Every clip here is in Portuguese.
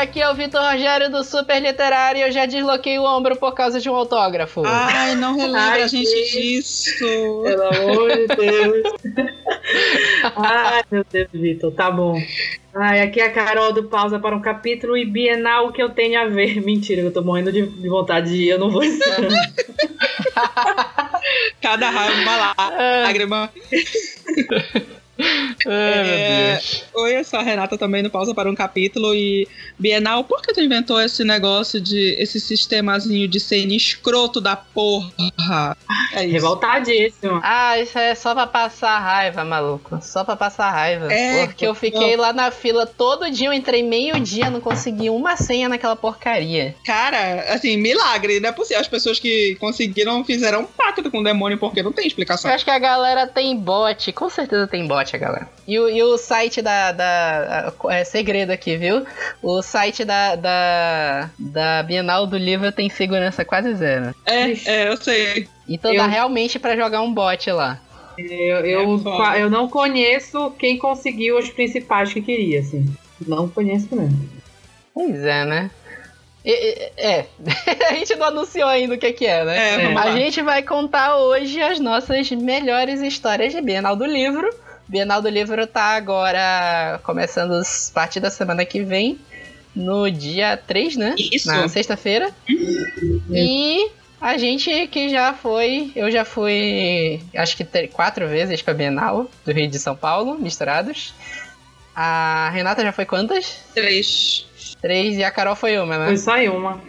Aqui é o Vitor Rogério do Super Literário e eu já desloquei o ombro por causa de um autógrafo. Ai, não relembra a gente que... disso. Pelo amor de Deus. Ai, meu Deus, Vitor, tá bom. Ai, aqui é a Carol do Pausa para um capítulo e Bienal que eu tenho a ver. Mentira, eu tô morrendo de, de vontade de ir, eu não vou Cada raiva, lá, lágrima. É, oi, eu sou a Renata também no Pausa para um Capítulo e Bienal, por que tu inventou esse negócio de esse sistemazinho de cena escroto da porra? É isso. Revoltadíssimo. Ah, isso é só pra passar raiva, maluco. Só pra passar raiva. É, porque eu fiquei lá na fila todo dia, eu entrei meio dia, não consegui uma senha naquela porcaria. Cara, assim, milagre, não é possível. As pessoas que conseguiram fizeram um pacto com o demônio porque não tem explicação. Eu acho que a galera tem bot, com certeza tem bot galera. E o, e o site da, da. É segredo aqui, viu? O site da, da, da Bienal do Livro tem segurança quase zero. É, é eu sei. Então eu... dá realmente para jogar um bot lá. Eu, eu, é eu não conheço quem conseguiu os principais que queria, assim. Não conheço mesmo. Pois é, né? É, a gente não anunciou ainda o que, que é, né? É, a gente vai contar hoje as nossas melhores histórias de Bienal do Livro. Bienal do Livro tá agora começando a partir da semana que vem, no dia 3, né? Isso. Na sexta-feira. E a gente que já foi, eu já fui, acho que quatro vezes pra Bienal do Rio de São Paulo, misturados. A Renata já foi quantas? Três. Três e a Carol foi uma, né? Foi só uma.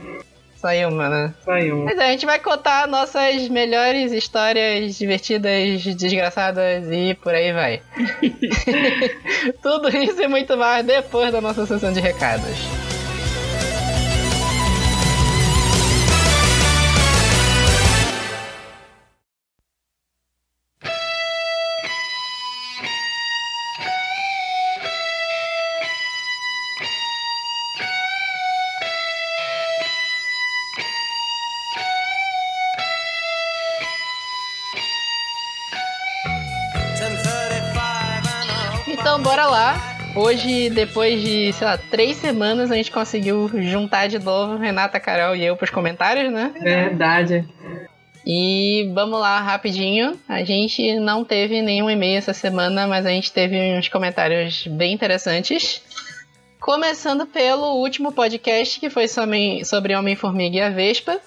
Saiu uma, né? Saiu uma. Mas é, a gente vai contar nossas melhores histórias divertidas, desgraçadas e por aí vai. Tudo isso e muito mais depois da nossa sessão de recados. Hoje, depois de, sei lá, três semanas, a gente conseguiu juntar de novo Renata, Carol e eu pros comentários, né? Verdade. E vamos lá, rapidinho. A gente não teve nenhum e-mail essa semana, mas a gente teve uns comentários bem interessantes. Começando pelo último podcast, que foi sobre Homem-Formiga e a Vespa,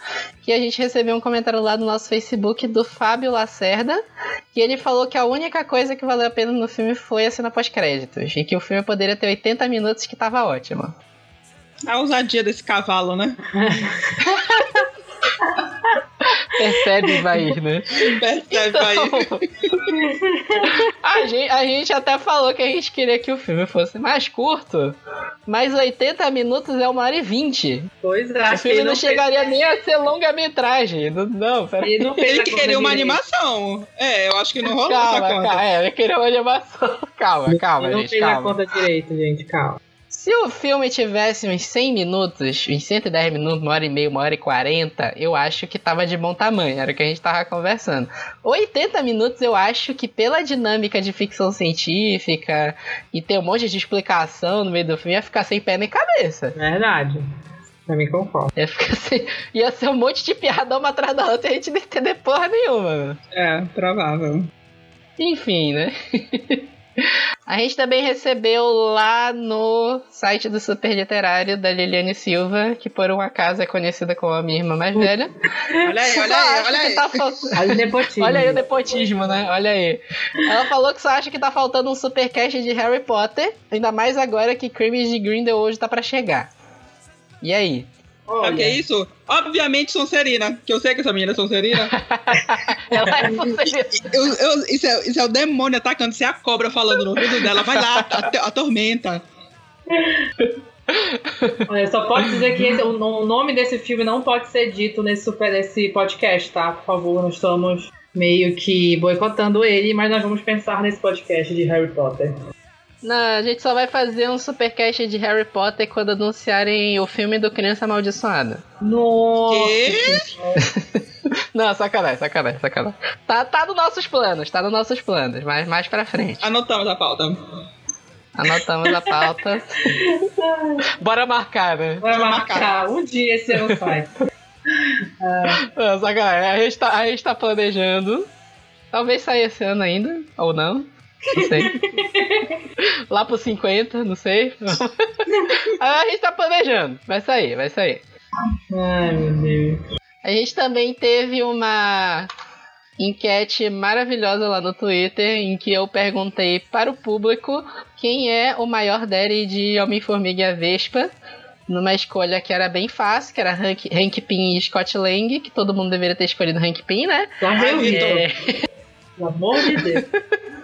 que a gente recebeu um comentário lá no nosso Facebook do Fábio Lacerda, que ele falou que a única coisa que valeu a pena no filme foi a cena pós-créditos, e que o filme poderia ter 80 minutos que tava ótimo. A ousadia desse cavalo, né? Percebe, Bahia, né? Percebe, então, a, gente, a gente até falou que a gente queria que o filme fosse mais curto, mas 80 minutos é uma hora e 20. Pois é. O filme não, não chegaria nem a ser longa-metragem. Não, não, pera. Ele, não ele queria uma direito. animação. É, eu acho que não rolou calma, essa conta. Calma, é, ele queria uma animação. Calma, calma, ele gente, calma. Não fez a conta direito, gente, calma. Se o filme tivesse uns 100 minutos, uns 110 minutos, uma hora e meia, uma hora e 40, eu acho que tava de bom tamanho, era o que a gente tava conversando. 80 minutos eu acho que pela dinâmica de ficção científica e ter um monte de explicação no meio do filme, ia ficar sem pé nem cabeça. Verdade. Também concordo. Ia, ficar assim, ia ser um monte de piada uma atrás da outra e a gente não entender porra nenhuma. É, provável. Enfim, né? A gente também recebeu lá no site do Super Literário da Liliane Silva, que por um acaso é conhecida como a minha irmã mais velha. olha aí, olha aí, olha aí. Tá olha o nepotismo. Olha aí o nepotismo, né? Olha aí. Ela falou que só acha que tá faltando um supercast de Harry Potter, ainda mais agora que Crimes de Grindelwald tá para chegar. E aí? Olha. que é isso? Obviamente Sonserina, que eu sei que essa menina é Sonserina. Ela é Sonserina. Eu, eu, isso, é, isso é o demônio atacando, se é a cobra falando no ouvido dela, vai lá, atormenta. Olha, só pode dizer que esse, o, o, nome desse filme não pode ser dito nesse, super, nesse podcast, tá? Por favor, nós estamos meio que boicotando ele, mas nós vamos pensar nesse podcast de Harry Potter. Não, a gente só vai fazer um supercast de Harry Potter quando anunciarem o filme do Criança Amaldiçoada. Nossa! Não, sacanagem, sacanagem, sacanagem. Tá, tá nos nossos planos, tá nos nossos planos, mas mais pra frente. Anotamos a pauta. Anotamos a pauta. Bora marcar, né? Bora marcar. Um dia esse ano sai. Não, sacanagem. A gente, tá, a gente tá planejando. Talvez saia esse ano ainda, ou não. Não sei. Lá pro 50, não sei. a gente tá planejando. Vai sair, vai sair. Ai, meu Deus. A gente também teve uma enquete maravilhosa lá no Twitter em que eu perguntei para o público quem é o maior daddy de Homem-Formiga e a Vespa. Numa escolha que era bem fácil, que era Hank, Hank Pym e Scott Lang, que todo mundo deveria ter escolhido Hank Pym, né? Já. É, Pelo amor de Deus.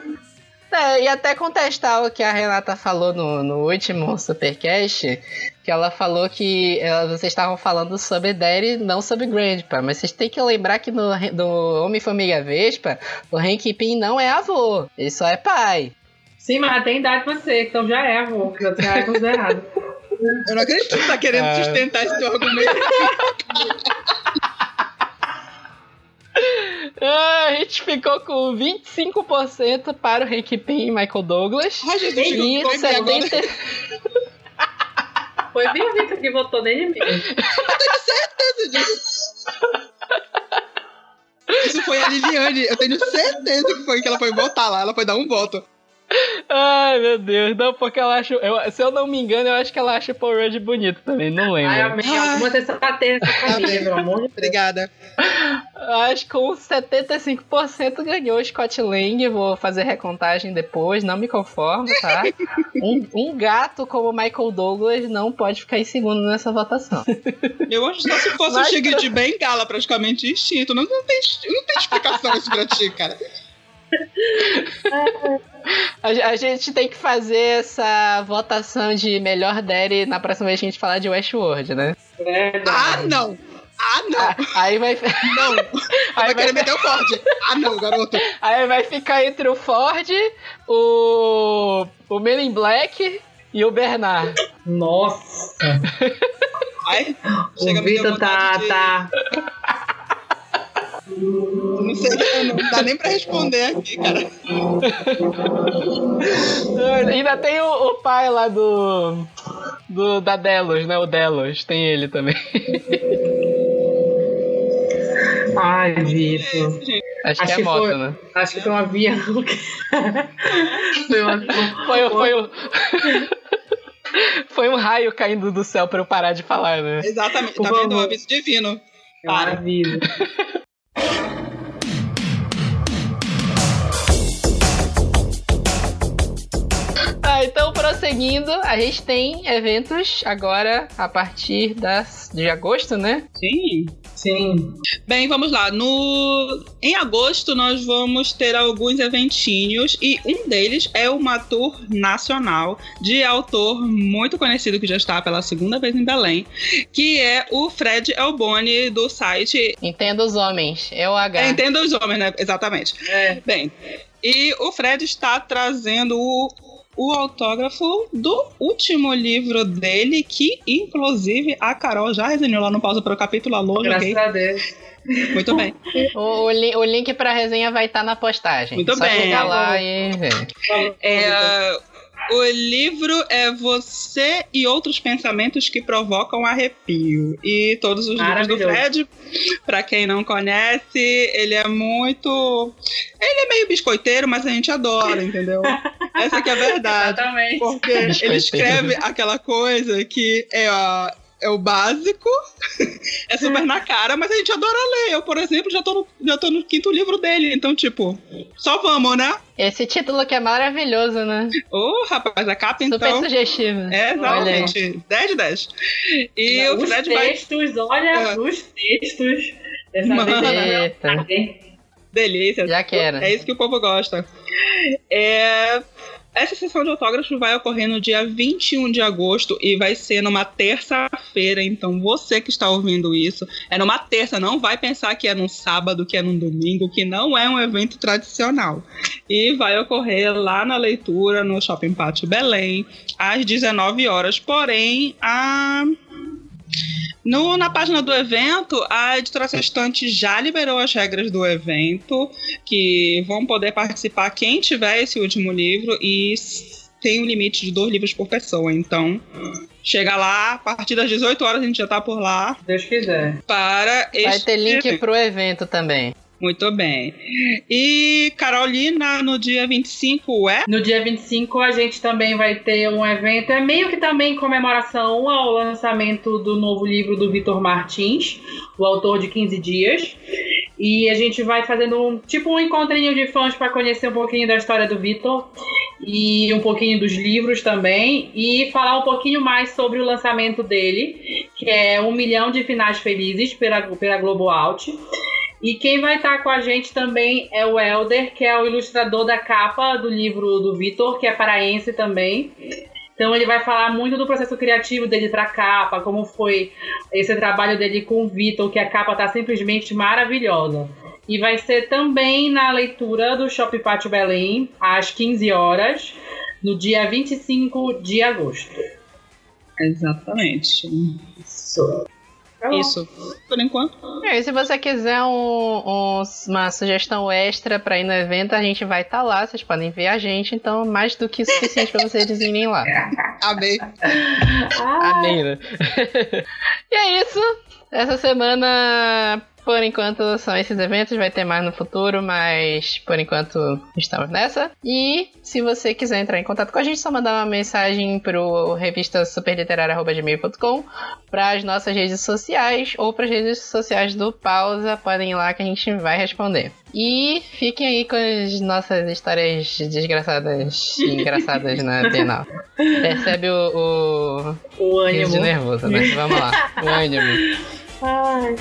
É, e até contestar o que a Renata falou no, no último Supercast, que ela falou que ela- vocês estavam falando sobre Daddy, não sobre Grandpa. Mas vocês têm que lembrar que no, no Homem-Formiga Vespa, o Hank Pym não é avô, ele só é pai. Sim, mas tem idade pra ser, então já é, avô. Já é considerado. Eu não acredito que tu tá querendo Ah. sustentar esse teu argumento. Ah, a gente ficou com 25% para o Hank Pym e Michael Douglas. Ai, Jesus, E não foi agora. 70... Foi bem o Vitor que votou nele mesmo. Isso foi a Liliane. Eu tenho certeza que foi que ela foi votar lá. Ela foi dar um voto. Ai, meu Deus. Não, porque ela acha... eu- se eu não me engano, eu acho que ela acha o Paul Rudd bonito também, não lembro. Ai, amém. Alguma sensatez nessa família, pelo amor. Obrigada. Acho que com 75% ganhou o Scott Lang. Vou fazer recontagem depois, não me conformo, tá? Um, um gato como Michael Douglas não pode ficar em segundo nessa votação. Eu acho que só se fosse Mas- o de Bengala praticamente extinto. Não, não, tem, não tem explicação isso pra ti, cara. A, a gente tem que fazer essa votação de melhor daddy na próxima vez que a gente falar de Westworld, né? Verdade. Ah, não! Ah, não! Ah, Aí vai, Não! aí, Vai querer vai, meter o Ford. Ah, não, garoto. aí vai ficar entre o Ford, o, o Men in Black e o Bernard. Nossa. Ai, O Vitor tá, de... tá. Não sei, não dá nem pra responder aqui, cara. Ainda tem o, o pai lá do, do. da Delos, né? O Delos, tem ele também. Ai, Vitor. Acho, Acho que é moto, foi- né? Acho que foi um avião. foi um Foi, foi, o- foi um raio caindo do céu pra eu parar de falar, né? Exatamente, Por tá vendo? O aviso divino. Maravilha. you Ah, então prosseguindo, a gente tem eventos agora a partir das, de agosto, né? Sim. Sim. Bem, vamos lá. No... Em agosto, nós vamos ter alguns eventinhos e um deles é uma tour nacional de autor muito conhecido que já está pela segunda vez em Belém, que é o Fred Elboni do site Entenda os homens, é o H. é, Entenda os Homens, né? Exatamente. É. Bem, e o Fred está trazendo o, o autógrafo do último livro dele, que inclusive a Carol já resenhou lá no Pausa para o Capítulo Alô, Graças joguei. a Deus. Muito bem. O, o, li- o link pra resenha vai estar na postagem. Muito Só bem. chegar lá e ver. É, o livro é Você e Outros Pensamentos que Provocam Arrepio. E todos os livros do. Fred, pra quem não conhece, ele é muito. Ele é meio biscoiteiro, mas a gente adora, entendeu? Essa que é a verdade. Exatamente. Porque ele escreve aquela coisa que é, a- é o básico, é super na cara, mas a gente adora ler. Eu, por exemplo, já tô, no, já tô no quinto livro dele, então, tipo, só vamos, né? Esse título que é maravilhoso, né? Ô, rapaz, a capa Super então. sugestivo. É, Olha aí. exatamente. 10 de 10. E Não, o os Fred vai. textos, olha, É. os textos. Dessa Mano. Delícia. já quero. É isso que o povo gosta. É, Essa sessão de autógrafos vai ocorrer no dia 21 de agosto e vai ser numa terça-feira. Então, você que está ouvindo isso, é numa terça, não vai pensar que é num sábado, que é num domingo, que não é um evento tradicional. E vai ocorrer lá na leitura, no Shopping Pátio Belém, às 19 horas. Porém, a. No, na página do evento, a editora Sextante já liberou as regras do evento, que vão poder participar quem tiver esse último livro e tem um limite de dois livros por pessoa. Então, chega lá, a partir das 18 horas a gente já tá por lá. Deus quiser. Para Vai ter link pro evento também. Muito bem. E Carolina, no dia 25 é? No dia 25 a gente também vai ter um evento, é meio que também comemoração ao lançamento do novo livro do Vitor Martins, o autor de 15 dias. E a gente vai fazendo um tipo um encontrinho de fãs para conhecer um pouquinho da história do Vitor e um pouquinho dos livros também e falar um pouquinho mais sobre o lançamento dele, que é Um Milhão de Finais Felizes pela, pela Globo Out. E quem vai estar com a gente também é o Elder, que é o ilustrador da capa do livro do Vitor, que é paraense também. Então ele vai falar muito do processo criativo dele para a capa, como foi esse trabalho dele com o Vitor, que a capa tá simplesmente maravilhosa. E vai ser também na leitura do Shopping Pátio Belém, às 15 horas, no dia 25 de agosto. Exatamente. Isso. Isso, por enquanto. E se você quiser um, um, uma sugestão extra pra ir no evento, a gente vai estar tá lá. Vocês podem ver a gente, então mais do que suficiente pra vocês irem lá. Amei. Amei, né? e é isso. Essa semana por enquanto são esses eventos, vai ter mais no futuro, mas por enquanto estamos nessa. E se você quiser entrar em contato com a gente, só mandar uma mensagem pro revista superliterária.gmail.com para as nossas redes sociais ou para as redes sociais do Pausa, podem ir lá que a gente vai responder. E fiquem aí com as nossas histórias desgraçadas e engraçadas na Bienal. Percebe o, o, o ânimo. de nervoso, né? Vamos lá, o ânimo. Ai.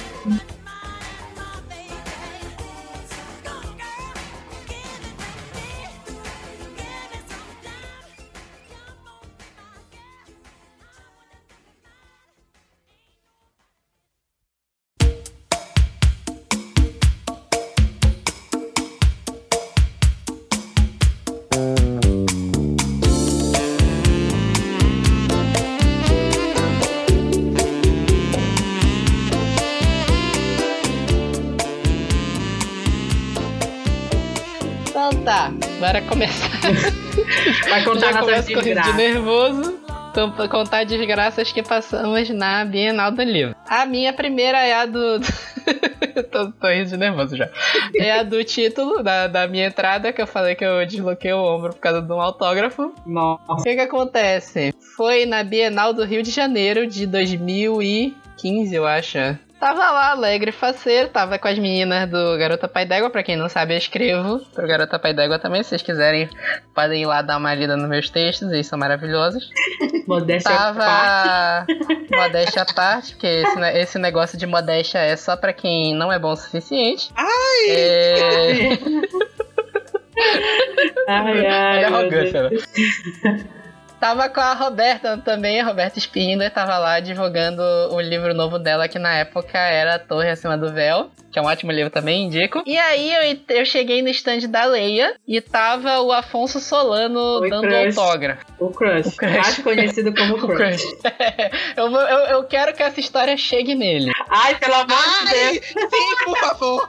Começar. Vai contar Já nossas com de nervoso. Então, pra contar desgraças que passamos na Bienal do Livro. A minha primeira é a do. tô, tô rindo de nervoso já. É a do título da, da minha entrada, que eu falei que eu desloquei o ombro por causa de um autógrafo. Nossa. O que que acontece? Foi na Bienal do Rio de Janeiro de 2015, eu acho. Tava lá, alegre, faceiro, tava com as meninas do Garota Pai d'Égua, pra quem não sabe, eu escrevo pro Garota Pai d'Égua também, se vocês quiserem, podem ir lá dar uma lida nos meus textos, eles são maravilhosos. Modéstia Tava. à Modéstia à parte, porque esse, esse negócio de modéstia é só pra quem não é bom o suficiente. Ai! É... Ai, ai, Olha a arrogância, né? Tava com a Roberta também, a Roberta Spindler tava lá divulgando o livro novo dela, que na época era A Torre Acima do Véu, que é um ótimo livro também, indico. E aí eu, eu cheguei no stand da Leia e tava o Afonso Solano Oi, dando crush. autógrafo. O crush. O crush. Mais conhecido como O crush. crush. eu, vou- eu, eu quero que essa história chegue nele. Ai, pelo amor de! Deus. Sim, por favor!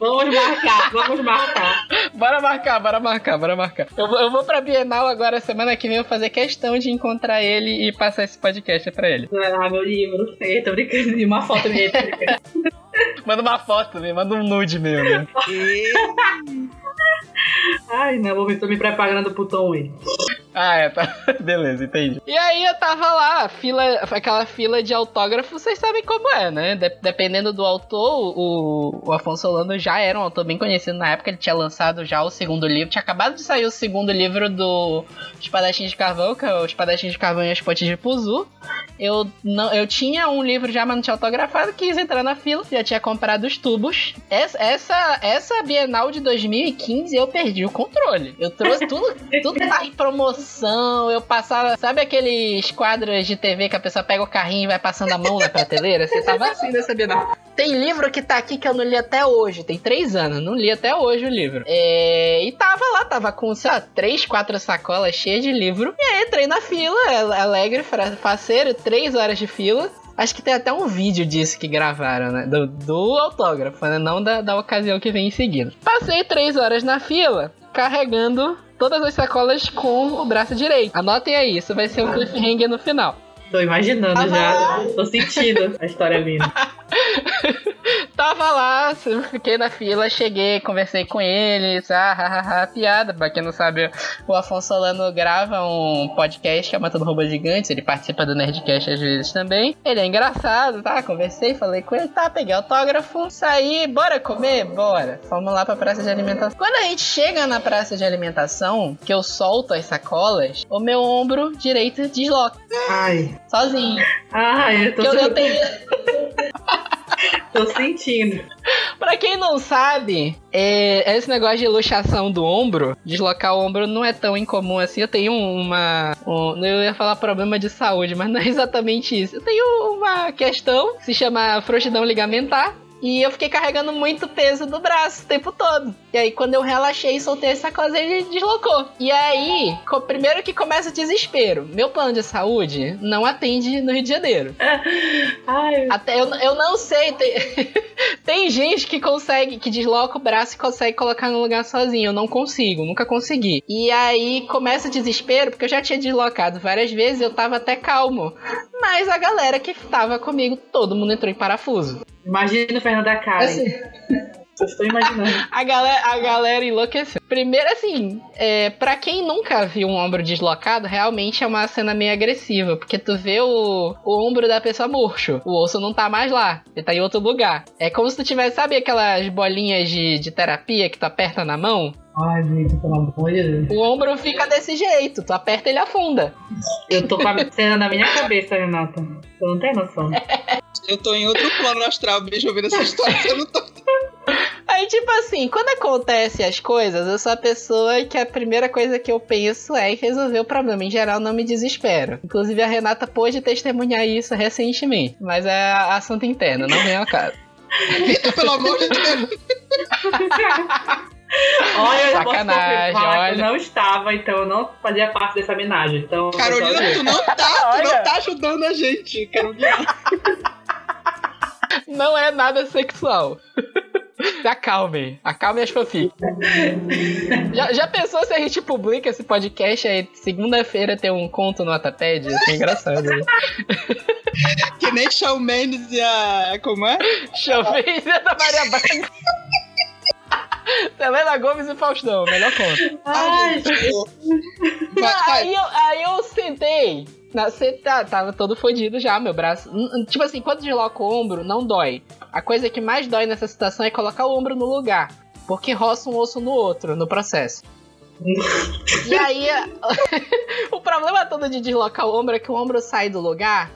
Vamos marcar, vamos marcar. Bora marcar, bora marcar, bora marcar. Eu, vou- eu vou pra Bienal agora, semana que vem, eu vou fazer questão de encontrar ele e passar esse podcast pra ele. Ah, meu livro. Eu tô brincando de uma foto minha. Manda uma foto, me manda um nude meu, né? E... Ai, não, vou me preparando pro Tom Wayne. Ah, é, tá. Beleza, entendi. E aí eu tava lá, fila, aquela fila de autógrafo, vocês sabem como é, né? De- dependendo do autor, o, o Afonso Solano já era um autor bem conhecido na época, ele tinha lançado já o segundo livro, tinha acabado de sair o segundo livro do Espadachim de Carvão, que é o Espadachim de Carvão e as Pontes de Puzu. Eu, não, eu tinha um livro já, mas não tinha autografado, quis entrar na fila, já tinha comprado os tubos. Essa, essa, essa Bienal de 2015 eu perdi o controle. Eu trouxe tudo, tudo tá em promoção, eu passava, sabe aqueles quadros de TV que a pessoa pega o carrinho e vai passando a mão na prateleira? Você tava assim nessa Bienal. Tem livro que tá aqui que eu não li até hoje, tem três anos, não li até hoje o livro. É, e tava lá, tava com, sei lá, três, quatro sacolas cheias de livro. E aí entrei na fila, alegre, faceiro, três horas de fila. Acho que tem até um vídeo disso que gravaram, né? Do, do autógrafo, né? Não da, da ocasião que vem em seguida. Passei três horas na fila, carregando todas as sacolas com o braço direito. Anotem aí, isso vai ser um cliffhanger no final. Tô imaginando já. Tô sentindo a história vindo. Tava lá, fiquei na fila, cheguei, conversei com eles, ah, ah, ah, piada. Pra quem não sabe, o Afonso Solano grava um podcast que é Matando Robôs Gigantes, ele participa do Nerdcast às vezes também. Ele é engraçado, tá? Conversei, falei com ele, tá? Peguei autógrafo, saí, bora comer? Bora. Fomos lá pra praça de alimentação. Quando a gente chega na praça de alimentação, que eu solto as sacolas, o meu ombro direito desloca. Ai. Sozinho. Ai, eu tô Que eu, eu tenho. Tô sentindo. Pra quem não sabe, é, esse negócio de luxação do ombro, deslocar o ombro não é tão incomum assim. Eu tenho uma. Um, eu ia falar problema de saúde, mas não é exatamente isso. Eu tenho uma questão que se chama frouxidão ligamentar. E eu fiquei carregando muito peso do braço o tempo todo. E aí, quando eu relaxei e soltei essa coisa, ele deslocou. E aí, primeiro que começa o desespero. Meu plano de saúde não atende no Rio de Janeiro. Ai, Até eu, eu não sei. Tem, tem gente que consegue, que desloca o braço e consegue colocar no lugar sozinho. Eu não consigo, nunca consegui. E aí começa o desespero, porque eu já tinha deslocado várias vezes, eu tava até calmo. Mas a galera que tava comigo, todo mundo entrou em parafuso. imagina o Fernando da Karen. Assim, Eu estou imaginando. a galera, a galera enlouqueceu. Primeiro, assim, é, para quem nunca viu um ombro deslocado, realmente é uma cena meio agressiva, porque tu vê o, o ombro da pessoa murcho, o osso não tá mais lá, ele tá em outro lugar. É como se tu tivesse, sabe aquelas bolinhas de, de terapia que tu aperta na mão? Ai, Vitor, pelo amor de Deus. O ombro fica desse jeito, tu aperta ele afunda. Eu tô com a cena na minha cabeça, Renata. Tu não tem noção. Eu tô em outro plano astral, bicho, ouvindo essa história. Eu não tô. Aí, tipo assim, quando acontece as coisas, eu sou a pessoa que a primeira coisa que eu penso é em resolver o problema. Em geral, não me desespero. Inclusive, a Renata pôde testemunhar isso recentemente. Mas é assunto interno, não vem ao caso. Vitor, pelo amor de Deus. Olha, eu posso Sacanagem, que olha. eu não estava, então eu não fazia parte dessa homenagem. Então, Carolina, tu não tá, tu não tá ajudando a gente, Carolina. Não é nada sexual. Se acalmem. Acalmem as fanfics. já, já pensou se a gente publica esse podcast aí segunda-feira tem um conto no Wattpad? Isso é engraçado. Né? Que nem Shawn Mendes e a. Como é? Chovez e a da Maria Braga. Selena Gomes e Faustão, melhor conto. Ai, Vai, vai. Aí eu, aí eu sentei. Na, você tá, tava todo fodido já, meu braço. Tipo assim, quando desloca o ombro, não dói. A coisa que mais dói nessa situação é colocar o ombro no lugar. Porque roça um osso no outro, no processo. e aí, o problema todo de deslocar o ombro é que o ombro sai do lugar,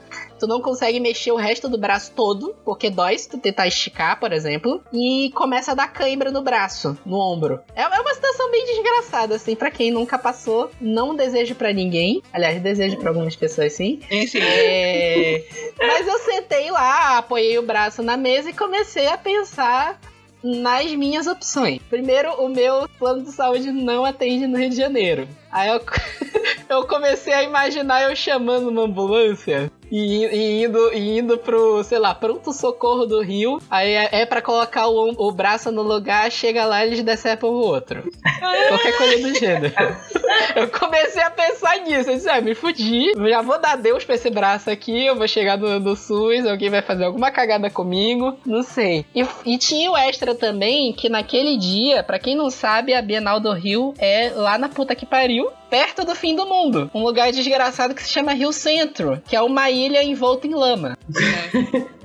tu não consegue mexer o resto do braço todo, porque dói se tu tentar esticar, por exemplo, e começa a dar cãibra no braço, no ombro. É é uma situação bem desgraçada, assim, pra quem nunca passou, não desejo pra ninguém. Aliás, desejo pra algumas pessoas sim. Esse, É, Mas eu sentei lá, apoiei o braço na mesa e comecei a pensar nas minhas opções. Primeiro, o meu plano de saúde não atende no Rio de Janeiro. Aí eu, eu comecei a imaginar eu chamando uma ambulância e, e indo, e indo pro, sei lá, pronto-socorro do Rio. Aí é, é pra colocar o, o braço no lugar, chega lá e eles decepam o outro. Qualquer coisa do gênero. Eu comecei a pensar nisso. Eu disse, ah, me fudi. Já vou dar Deus pra esse braço aqui. Eu vou chegar no, no SUS. Alguém vai fazer alguma cagada comigo. Não sei. E, e tinha o extra também que naquele dia, pra quem não sabe, a Bienal do Rio é lá na puta que pariu. Perto do fim do mundo. Um lugar desgraçado que se chama Rio Centro, que é uma ilha envolta em lama.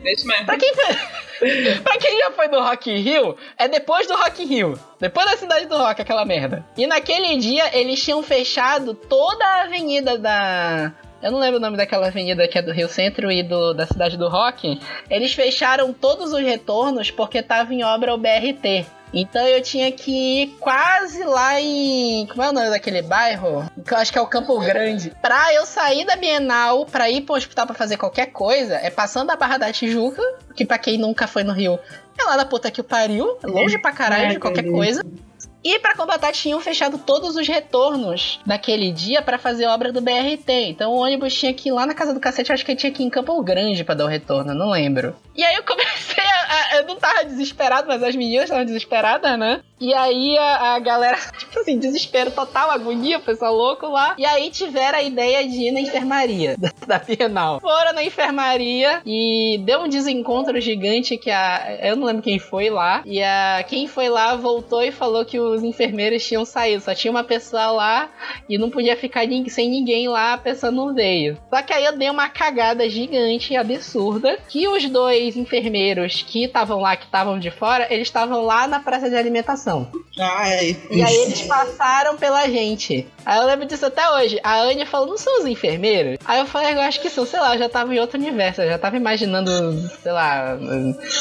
é isso mesmo. Pra quem, pra quem já foi no Rock in Rio, é depois do Rock in Rio. Depois da cidade do rock, aquela merda. E naquele dia, eles tinham fechado toda a avenida da... Eu não lembro o nome daquela avenida que é do Rio Centro e do, da cidade do rock. Eles fecharam todos os retornos porque tava em obra o BRT. Então eu tinha que ir quase lá em. Como é o nome daquele bairro? Que eu acho que é o Campo Grande. Pra eu sair da Bienal, pra ir pro hospital pra fazer qualquer coisa, é passando a Barra da Tijuca, que pra quem nunca foi no Rio, é lá na puta que o pariu, longe pra caralho de qualquer meu Deus. coisa. E pra combater tinham fechado todos os retornos naquele dia pra fazer obra do BRT. Então o ônibus tinha que ir lá na casa do cacete, acho que tinha que ir em Campo Grande pra dar o retorno, não lembro. E aí eu comecei a, a, Eu não tava desesperado, mas as meninas estavam desesperadas, né? E aí a, a, galera, tipo assim, desespero total, agonia, o pessoal louco lá. E aí tiveram a ideia de ir na enfermaria da, da Bienal. Foram na enfermaria e deu um desencontro gigante que a. Eu não lembro quem foi lá. E a quem foi lá voltou e falou que os enfermeiros tinham saído. Só tinha uma pessoa lá e não podia ficar sem ninguém lá, a pessoa não veio. Só que aí eu dei uma cagada gigante absurda que os dois enfermeiros que estavam lá, que estavam de fora, eles estavam lá na praça de alimentação. Ai. E aí eles passaram pela gente. Aí eu lembro disso até hoje. A Anya falou, não são os enfermeiros? Aí eu falei, eu acho que são, sei lá, eu já tava em outro universo. Eu já tava imaginando, sei lá,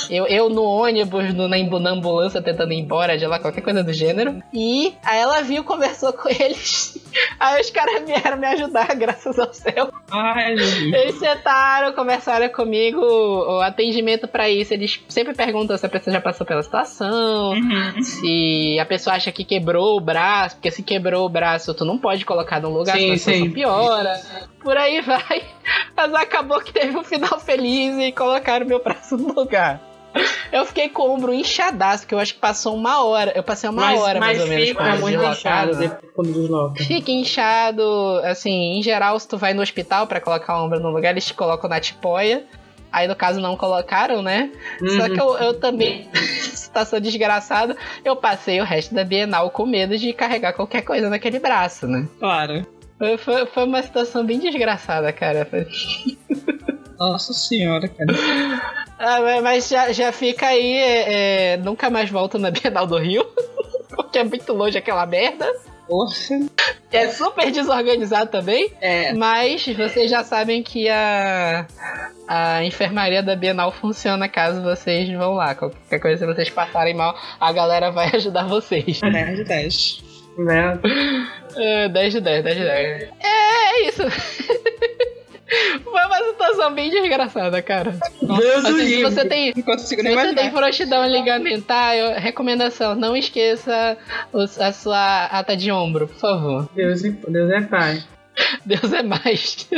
eu, eu no ônibus, no, na, na ambulância tentando ir embora de lá, qualquer coisa do gênero. E aí ela viu, conversou com eles. Aí os caras vieram me ajudar, graças ao céu. Ai, eles sentaram, conversaram comigo. O atendimento para isso, eles sempre perguntam se a pessoa já passou pela situação, uhum. se a pessoa acha que quebrou o braço, porque se quebrou o braço, tu não pode colocar num lugar, sim, sim. piora. Por aí vai. Mas acabou que teve um final feliz e colocaram meu braço no lugar. Eu fiquei com o ombro inchadaço, que eu acho que passou uma hora. Eu passei uma mas, hora mais ou menos. Fica muito inchado quando desloca. Fica inchado, assim, em geral, se tu vai no hospital para colocar o ombro no lugar, eles te colocam na tipóia. Aí, no caso, não colocaram, né? Uhum. Só que eu, eu também, situação desgraçada, eu passei o resto da Bienal com medo de carregar qualquer coisa naquele braço, né? Claro. Foi, foi uma situação bem desgraçada, cara. Nossa senhora, cara. Ah, mas já, já fica aí, é, é, nunca mais volto na Bienal do Rio, porque é muito longe aquela merda. Poxa. É super desorganizado também. É. Mas vocês já sabem que a, a enfermaria da Bienal funciona caso vocês vão lá. Qualquer coisa, se vocês passarem mal, a galera vai ajudar vocês. 10 de 10. Né? É, 10 de 10, 10 de 10. É, é isso. Foi uma situação bem desgraçada, cara. Deus assim, se você tem, se você tem frouxidão ligamentar, eu, recomendação, não esqueça os, a sua ata de ombro, por favor. Deus, Deus é pai. Deus é mais.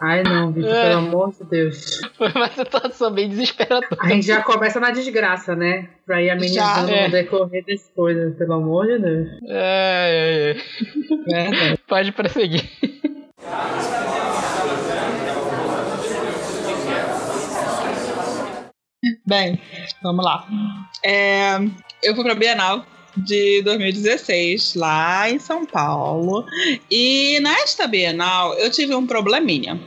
Ai não, Vitor, é. pelo amor de Deus. Foi uma situação bem desesperadora. A gente já começa na desgraça, né? Pra ir amenizando é. no decorrer das coisas, pelo amor de Deus. É, é, é. Pode prosseguir. Bem, vamos lá. É, eu fui pra Bienal de 2016, lá em São Paulo. E nesta Bienal eu tive um probleminha.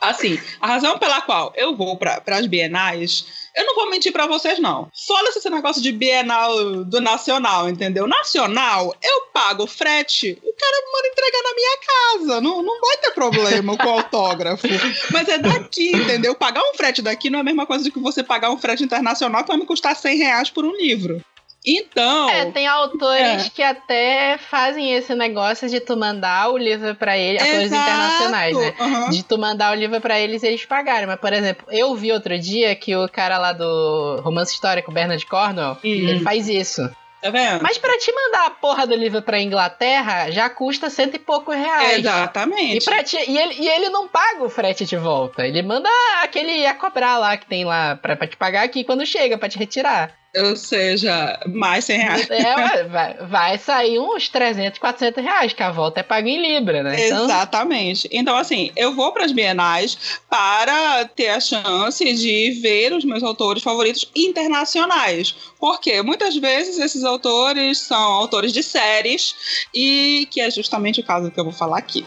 Assim, a razão pela qual eu vou para as bienais, eu não vou mentir para vocês, não. Fala esse negócio de bienal do nacional, entendeu? Nacional, eu pago frete, o cara manda entregar na minha casa. Não, não vai ter problema com autógrafo. Mas é daqui, entendeu? Pagar um frete daqui não é a mesma coisa do que você pagar um frete internacional que vai me custar 100 reais por um livro. Então. É, tem autores é. que até fazem esse negócio de tu mandar o livro para eles, autores internacionais, né? Uhum. De tu mandar o livro para eles e eles pagarem. Mas, por exemplo, eu vi outro dia que o cara lá do romance histórico, Bernard Cornwell, uhum. ele faz isso. Tá vendo? Mas pra te mandar a porra do livro pra Inglaterra, já custa cento e poucos reais. Exatamente. E, pra te, e, ele, e ele não paga o frete de volta. Ele manda aquele a cobrar lá que tem lá pra, pra te pagar aqui quando chega, pra te retirar. Ou seja, mais 100 reais. É, vai, vai sair uns 300, 400 reais, que a volta é paga em Libra, né? Então... Exatamente. Então, assim, eu vou para as bienais para ter a chance de ver os meus autores favoritos internacionais. Porque muitas vezes esses autores são autores de séries, e que é justamente o caso que eu vou falar aqui.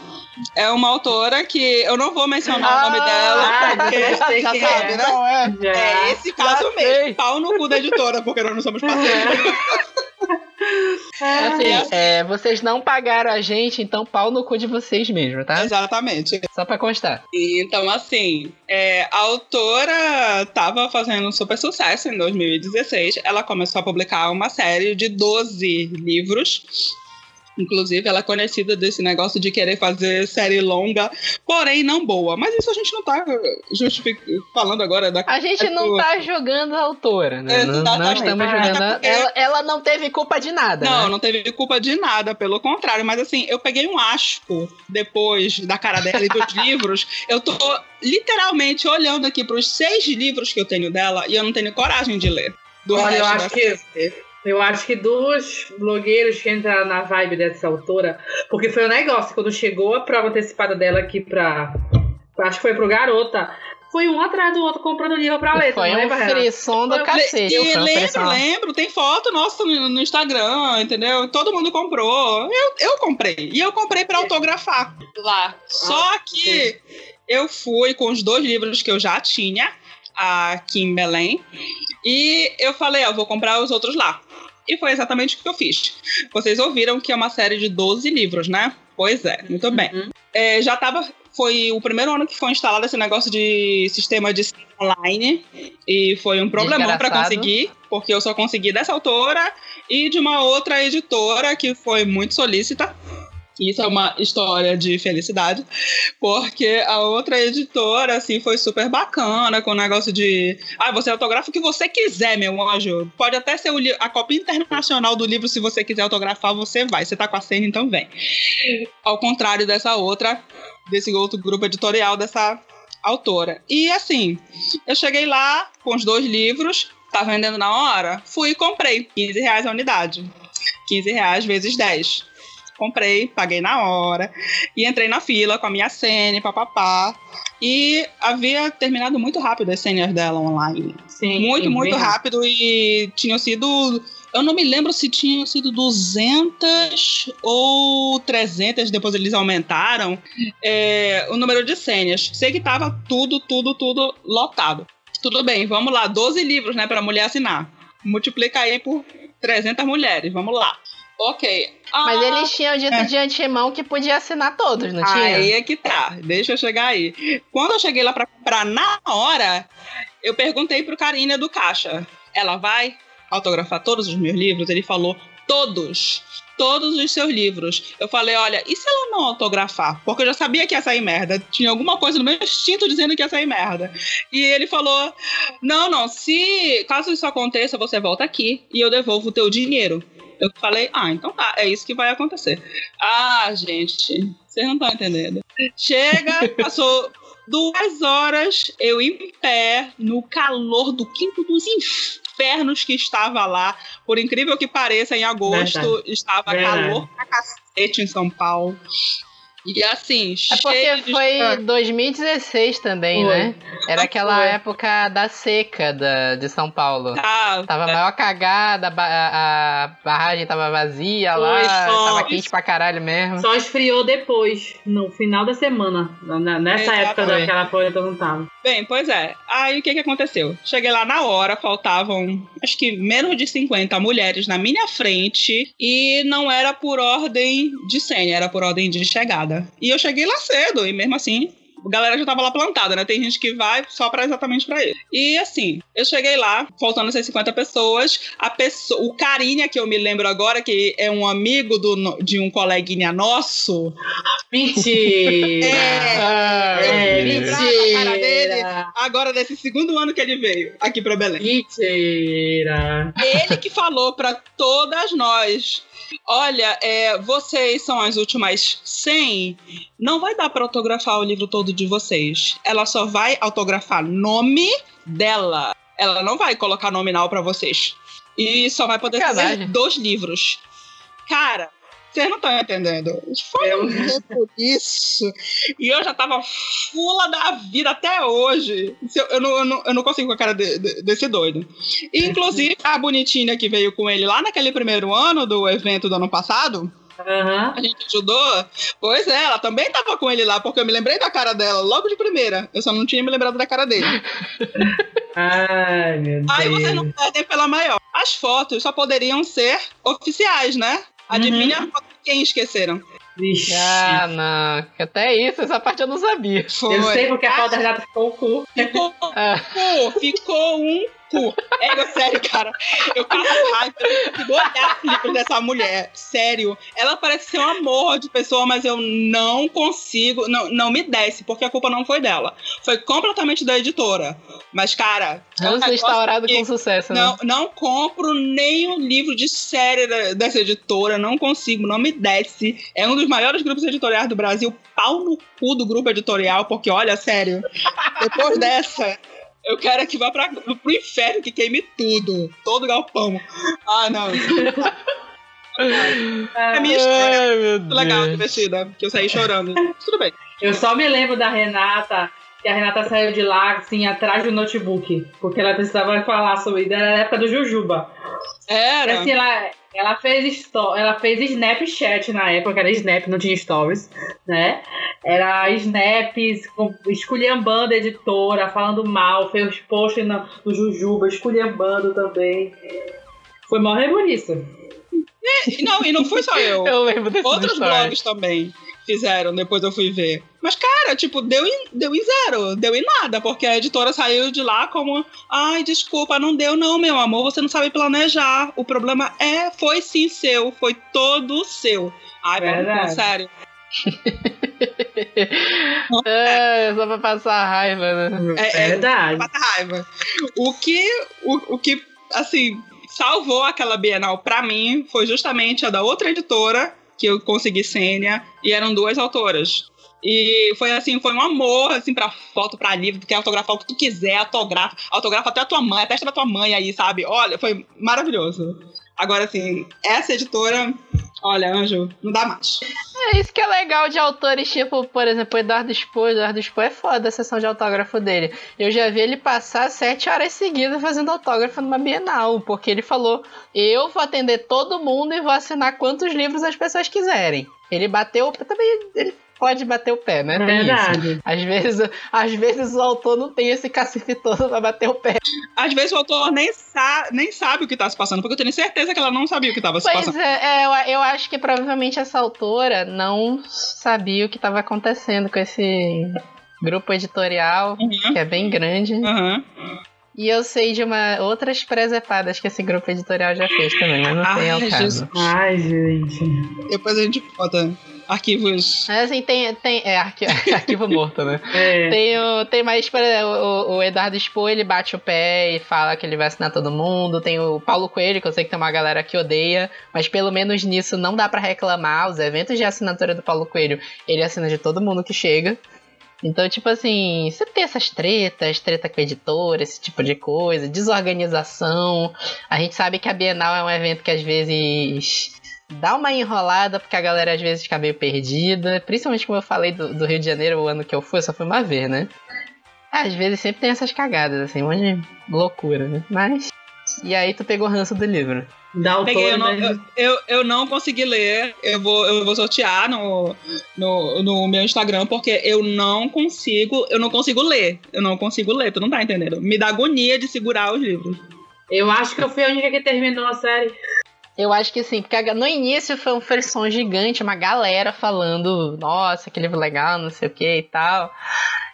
É uma autora que eu não vou mencionar ah, o nome ah, dela, porque já sabe, é. né? É, é esse caso mesmo. Pau no cu da editora, porque nós não somos parceiros. Assim, é, vocês não pagaram a gente, então pau no cu de vocês mesmo, tá? Exatamente. Só pra constar. Então, assim, é, a autora tava fazendo um super sucesso em 2016. Ela começou a publicar uma série de 12 livros Inclusive, ela é conhecida desse negócio de querer fazer série longa, porém não boa. Mas isso a gente não tá falando agora da. A gente não tá jogando a autora, né? Não, não, estamos jogando. Ela, ela não teve culpa de nada. Não, né? não teve culpa de nada, pelo contrário. Mas assim, eu peguei um asco depois da cara dela e dos livros. Eu tô literalmente olhando aqui para os seis livros que eu tenho dela e eu não tenho coragem de ler. Olha, eu acho que. Eu acho que dos blogueiros que entraram na vibe dessa autora, porque foi o um negócio, quando chegou a prova antecipada dela aqui pra. Acho que foi pro Garota. Foi um atrás do outro comprando livro pra ler. Foi um frisson do cacete. E lembro, lembro, tem foto nossa no, no, Instagram, entendeu? Todo mundo comprou. Eu, eu comprei. E eu comprei pra autografar lá. Só ah, que eu fui com os dois livros que eu já tinha aqui em Belém. E eu falei, ó, vou comprar os outros lá. E foi exatamente o que eu fiz. Vocês ouviram que é uma série de 12 livros, né? Pois é, muito bem. Uhum. É, já tava. Foi o primeiro ano que foi instalado esse negócio de sistema de online. E foi um problemão para conseguir, porque eu só consegui dessa autora e de uma outra editora que foi muito solícita. Isso é uma história de felicidade, porque a outra editora, assim, foi super bacana com o negócio de. Ah, você autografa o que você quiser, meu anjo. Pode até ser a cópia internacional do livro, se você quiser autografar, você vai. Você tá com a senha, então vem. Ao contrário dessa outra, desse outro grupo editorial dessa autora. E assim, eu cheguei lá com os dois livros, tá vendendo na hora, fui e comprei. 15 reais a unidade. 15 reais vezes 10 comprei, paguei na hora e entrei na fila com a minha senha, papapá. E havia terminado muito rápido as senhas dela online. Sim, muito, muito rápido. rápido e tinham sido eu não me lembro se tinham sido 200 ou 300, depois eles aumentaram é, o número de senhas. Sei que tava tudo, tudo, tudo lotado. Tudo bem, vamos lá, 12 livros, né, para mulher assinar. Multiplica aí por 300 mulheres, vamos lá. Ok. Ah, Mas eles tinham dito é. de antemão que podia assinar todos, não tinha? Aí é que tá. Deixa eu chegar aí. Quando eu cheguei lá pra comprar na hora, eu perguntei pro carinha do caixa. Ela vai autografar todos os meus livros? Ele falou, todos. Todos os seus livros. Eu falei, olha, e se ela não autografar? Porque eu já sabia que ia sair merda. Tinha alguma coisa no meu instinto dizendo que ia sair merda. E ele falou: Não, não, se caso isso aconteça, você volta aqui e eu devolvo o teu dinheiro. Eu falei, ah, então tá, é isso que vai acontecer. Ah, gente, vocês não estão entendendo. Chega, passou duas horas, eu em pé, no calor do quinto dos infernos que estava lá. Por incrível que pareça, em agosto Verdade. estava Verdade. calor pra cacete em São Paulo. E assim, É porque foi 2016 também, foi. né? Era aquela foi. época da seca da, de São Paulo. Tá, tava é. maior cagada, a, a, barragem tava vazia foi, lá, só, tava quente pra caralho mesmo. Só esfriou depois, no final da semana. Nessa época daquela folha todo mundo tava. Bem, pois é. Aí o que que aconteceu? Cheguei lá na hora, faltavam acho que menos de 50 mulheres na minha frente e não era por ordem de senha, era por ordem de chegada. E eu cheguei lá cedo, e mesmo assim, a galera já tava lá plantada, né? Tem gente que vai só para exatamente para ele. E assim, eu cheguei lá, faltando essas 50 pessoas, a pessoa, o Carinha, que eu me lembro agora, que é um amigo do, de um coleguinha nosso. Mentira! é, é mentira! cara dele agora desse segundo ano que ele veio aqui para Belém. Mentira! Ele que falou para todas nós Olha, é, vocês são as últimas 100. Não vai dar para autografar o livro todo de vocês. Ela só vai autografar nome dela. Ela não vai colocar nominal para vocês. E só vai poder Caralho. fazer dois livros. Cara, vocês não estão entendendo. Foi um isso. E eu já tava fula da vida até hoje. Eu, eu, não, eu, não, eu não consigo com a cara de, de, desse doido. E, inclusive, a bonitinha que veio com ele lá naquele primeiro ano do evento do ano passado. Uhum. A gente ajudou. Pois é, ela também tava com ele lá, porque eu me lembrei da cara dela logo de primeira. Eu só não tinha me lembrado da cara dele. Ai, meu Deus. Aí vocês não perdem pela maior. As fotos só poderiam ser oficiais, né? Adivinha uhum. quem esqueceram? Vixe. Ah, não. Até isso, essa parte eu não sabia. Foi. Eu sei porque a foto da Renata ficou o cu. Ficou, ah. ficou um cu. É, sério, cara. Eu passo raiva, consigo olhar os livros dessa mulher. Sério. Ela parece ser um amor de pessoa, mas eu não consigo. Não, não me desce, porque a culpa não foi dela. Foi completamente da editora. Mas, cara. É um instaurado com sucesso, não, né? Não compro nenhum livro de série dessa editora. Não consigo, não me desce. É um dos maiores grupos editoriais do Brasil. Pau no cu do grupo editorial, porque, olha, sério. Depois dessa. Eu quero que vá pra, pro inferno, que queime tudo. Todo galpão. Ah, não. É a minha história. Ai, legal, divertida. Que eu saí chorando. Tudo bem. Eu só me lembro da Renata, que a Renata saiu de lá, assim, atrás do notebook. Porque ela precisava falar sobre. Era a época do Jujuba. E, Era. assim, ela, ela fez ela fez Snapchat na época, era Snap, não tinha stories, né? Era Snaps, esculhambando a editora, falando mal, fez post na, no Jujuba, esculhambando também. Foi mó rebuliço. E Não, e não fui só eu. Eu lembro desse Outros blogs também fizeram, depois eu fui ver. Mas, cara, tipo, deu em, deu em zero, deu em nada, porque a editora saiu de lá como, ai, desculpa, não deu não, meu amor, você não sabe planejar. O problema é, foi sim seu, foi todo seu. Ai, Verdade. sério. É, só pra passar raiva, né? É, é, Verdade. Mata raiva. O que, o, o que, assim, salvou aquela Bienal pra mim foi justamente a da outra editora, que eu consegui sênia, e eram duas autoras. E foi assim, foi um amor, assim, pra foto, pra livro, tu quer autografar o que tu quiser, autografa, autografa até a tua mãe, a testa da tua mãe aí, sabe? Olha, foi maravilhoso. Agora, assim, essa editora, olha, Anjo, não dá mais. É isso que é legal de autores, tipo, por exemplo, Eduardo Expo. Eduardo Expo é foda a sessão de autógrafo dele. Eu já vi ele passar sete horas seguidas fazendo autógrafo numa Bienal, porque ele falou: eu vou atender todo mundo e vou assinar quantos livros as pessoas quiserem. Ele bateu. Também ele pode bater o pé, né? Tem isso. Verdade. Às vezes, às vezes o autor não tem esse cacife todo pra bater o pé. Às vezes o autor nem, sa nem sabe o que tá se passando, porque eu tenho certeza que ela não sabia o que tava se Pois passando. é, é, eu, eu acho que provavelmente essa autora não sabia o que estava acontecendo com esse grupo editorial, Uhum, que é bem grande. uhum. E eu sei de uma, outras presepadas que esse grupo editorial já fez também, mas não sei Ai, ao caso. Jesus. Ai, gente. Depois a gente bota arquivos. Mas assim, tem. tem é, arqui- arquivo morto, né? É. Tem, o, tem mais. por exemplo, O, o Eduardo Expo, ele bate o pé e fala que ele vai assinar todo mundo. Tem o Paulo Coelho, que eu sei que tem uma galera que odeia, mas pelo menos nisso não dá pra reclamar. Os eventos de assinatura do Paulo Coelho, ele assina de todo mundo que chega. Então, tipo assim, você tem essas tretas, treta com editora, esse tipo de coisa, desorganização. A gente sabe que a Bienal é um evento que às vezes dá uma enrolada, porque a galera às vezes fica meio perdida. Principalmente como eu falei do, do Rio de Janeiro, o ano que eu fui, eu só fui uma vez, né? Às vezes sempre tem essas cagadas, assim, um monte de loucura, né? Mas. E aí tu pegou o ranço do livro. Da autora. Peguei, eu, não, né? eu, eu, eu não consegui ler. Eu vou, eu vou sortear no, no, no meu Instagram, porque eu não consigo. Eu não consigo ler. Eu não consigo ler, tu não tá entendendo? Me dá agonia de segurar os livros. Eu acho que eu fui a única que terminou a série. Eu acho que sim, porque no início foi um frisson gigante, uma galera falando, nossa, que livro legal, não sei o que e tal.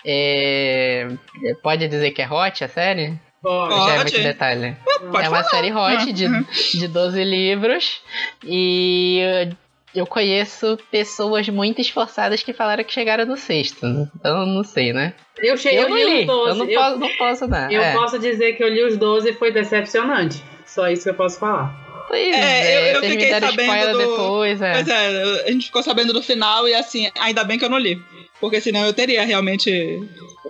É, Pode dizer que é hot a série? Pode. Já é muito detalhe. Pode é uma falar. série hot de, Uhum. de 12 livros. E eu conheço pessoas muito esforçadas que falaram que chegaram no sexto. Então eu não sei, né? Eu cheguei, Eu li os 12. eu não Eu, posso, não posso dar. eu é. posso dizer que eu li os 12 e foi decepcionante. Só isso que eu posso falar. Pois É, é, eu- eu vocês me fiquei deram sabendo do- depois, é. Pois é, a gente ficou sabendo do final e assim, ainda bem que eu não li. Porque senão eu teria realmente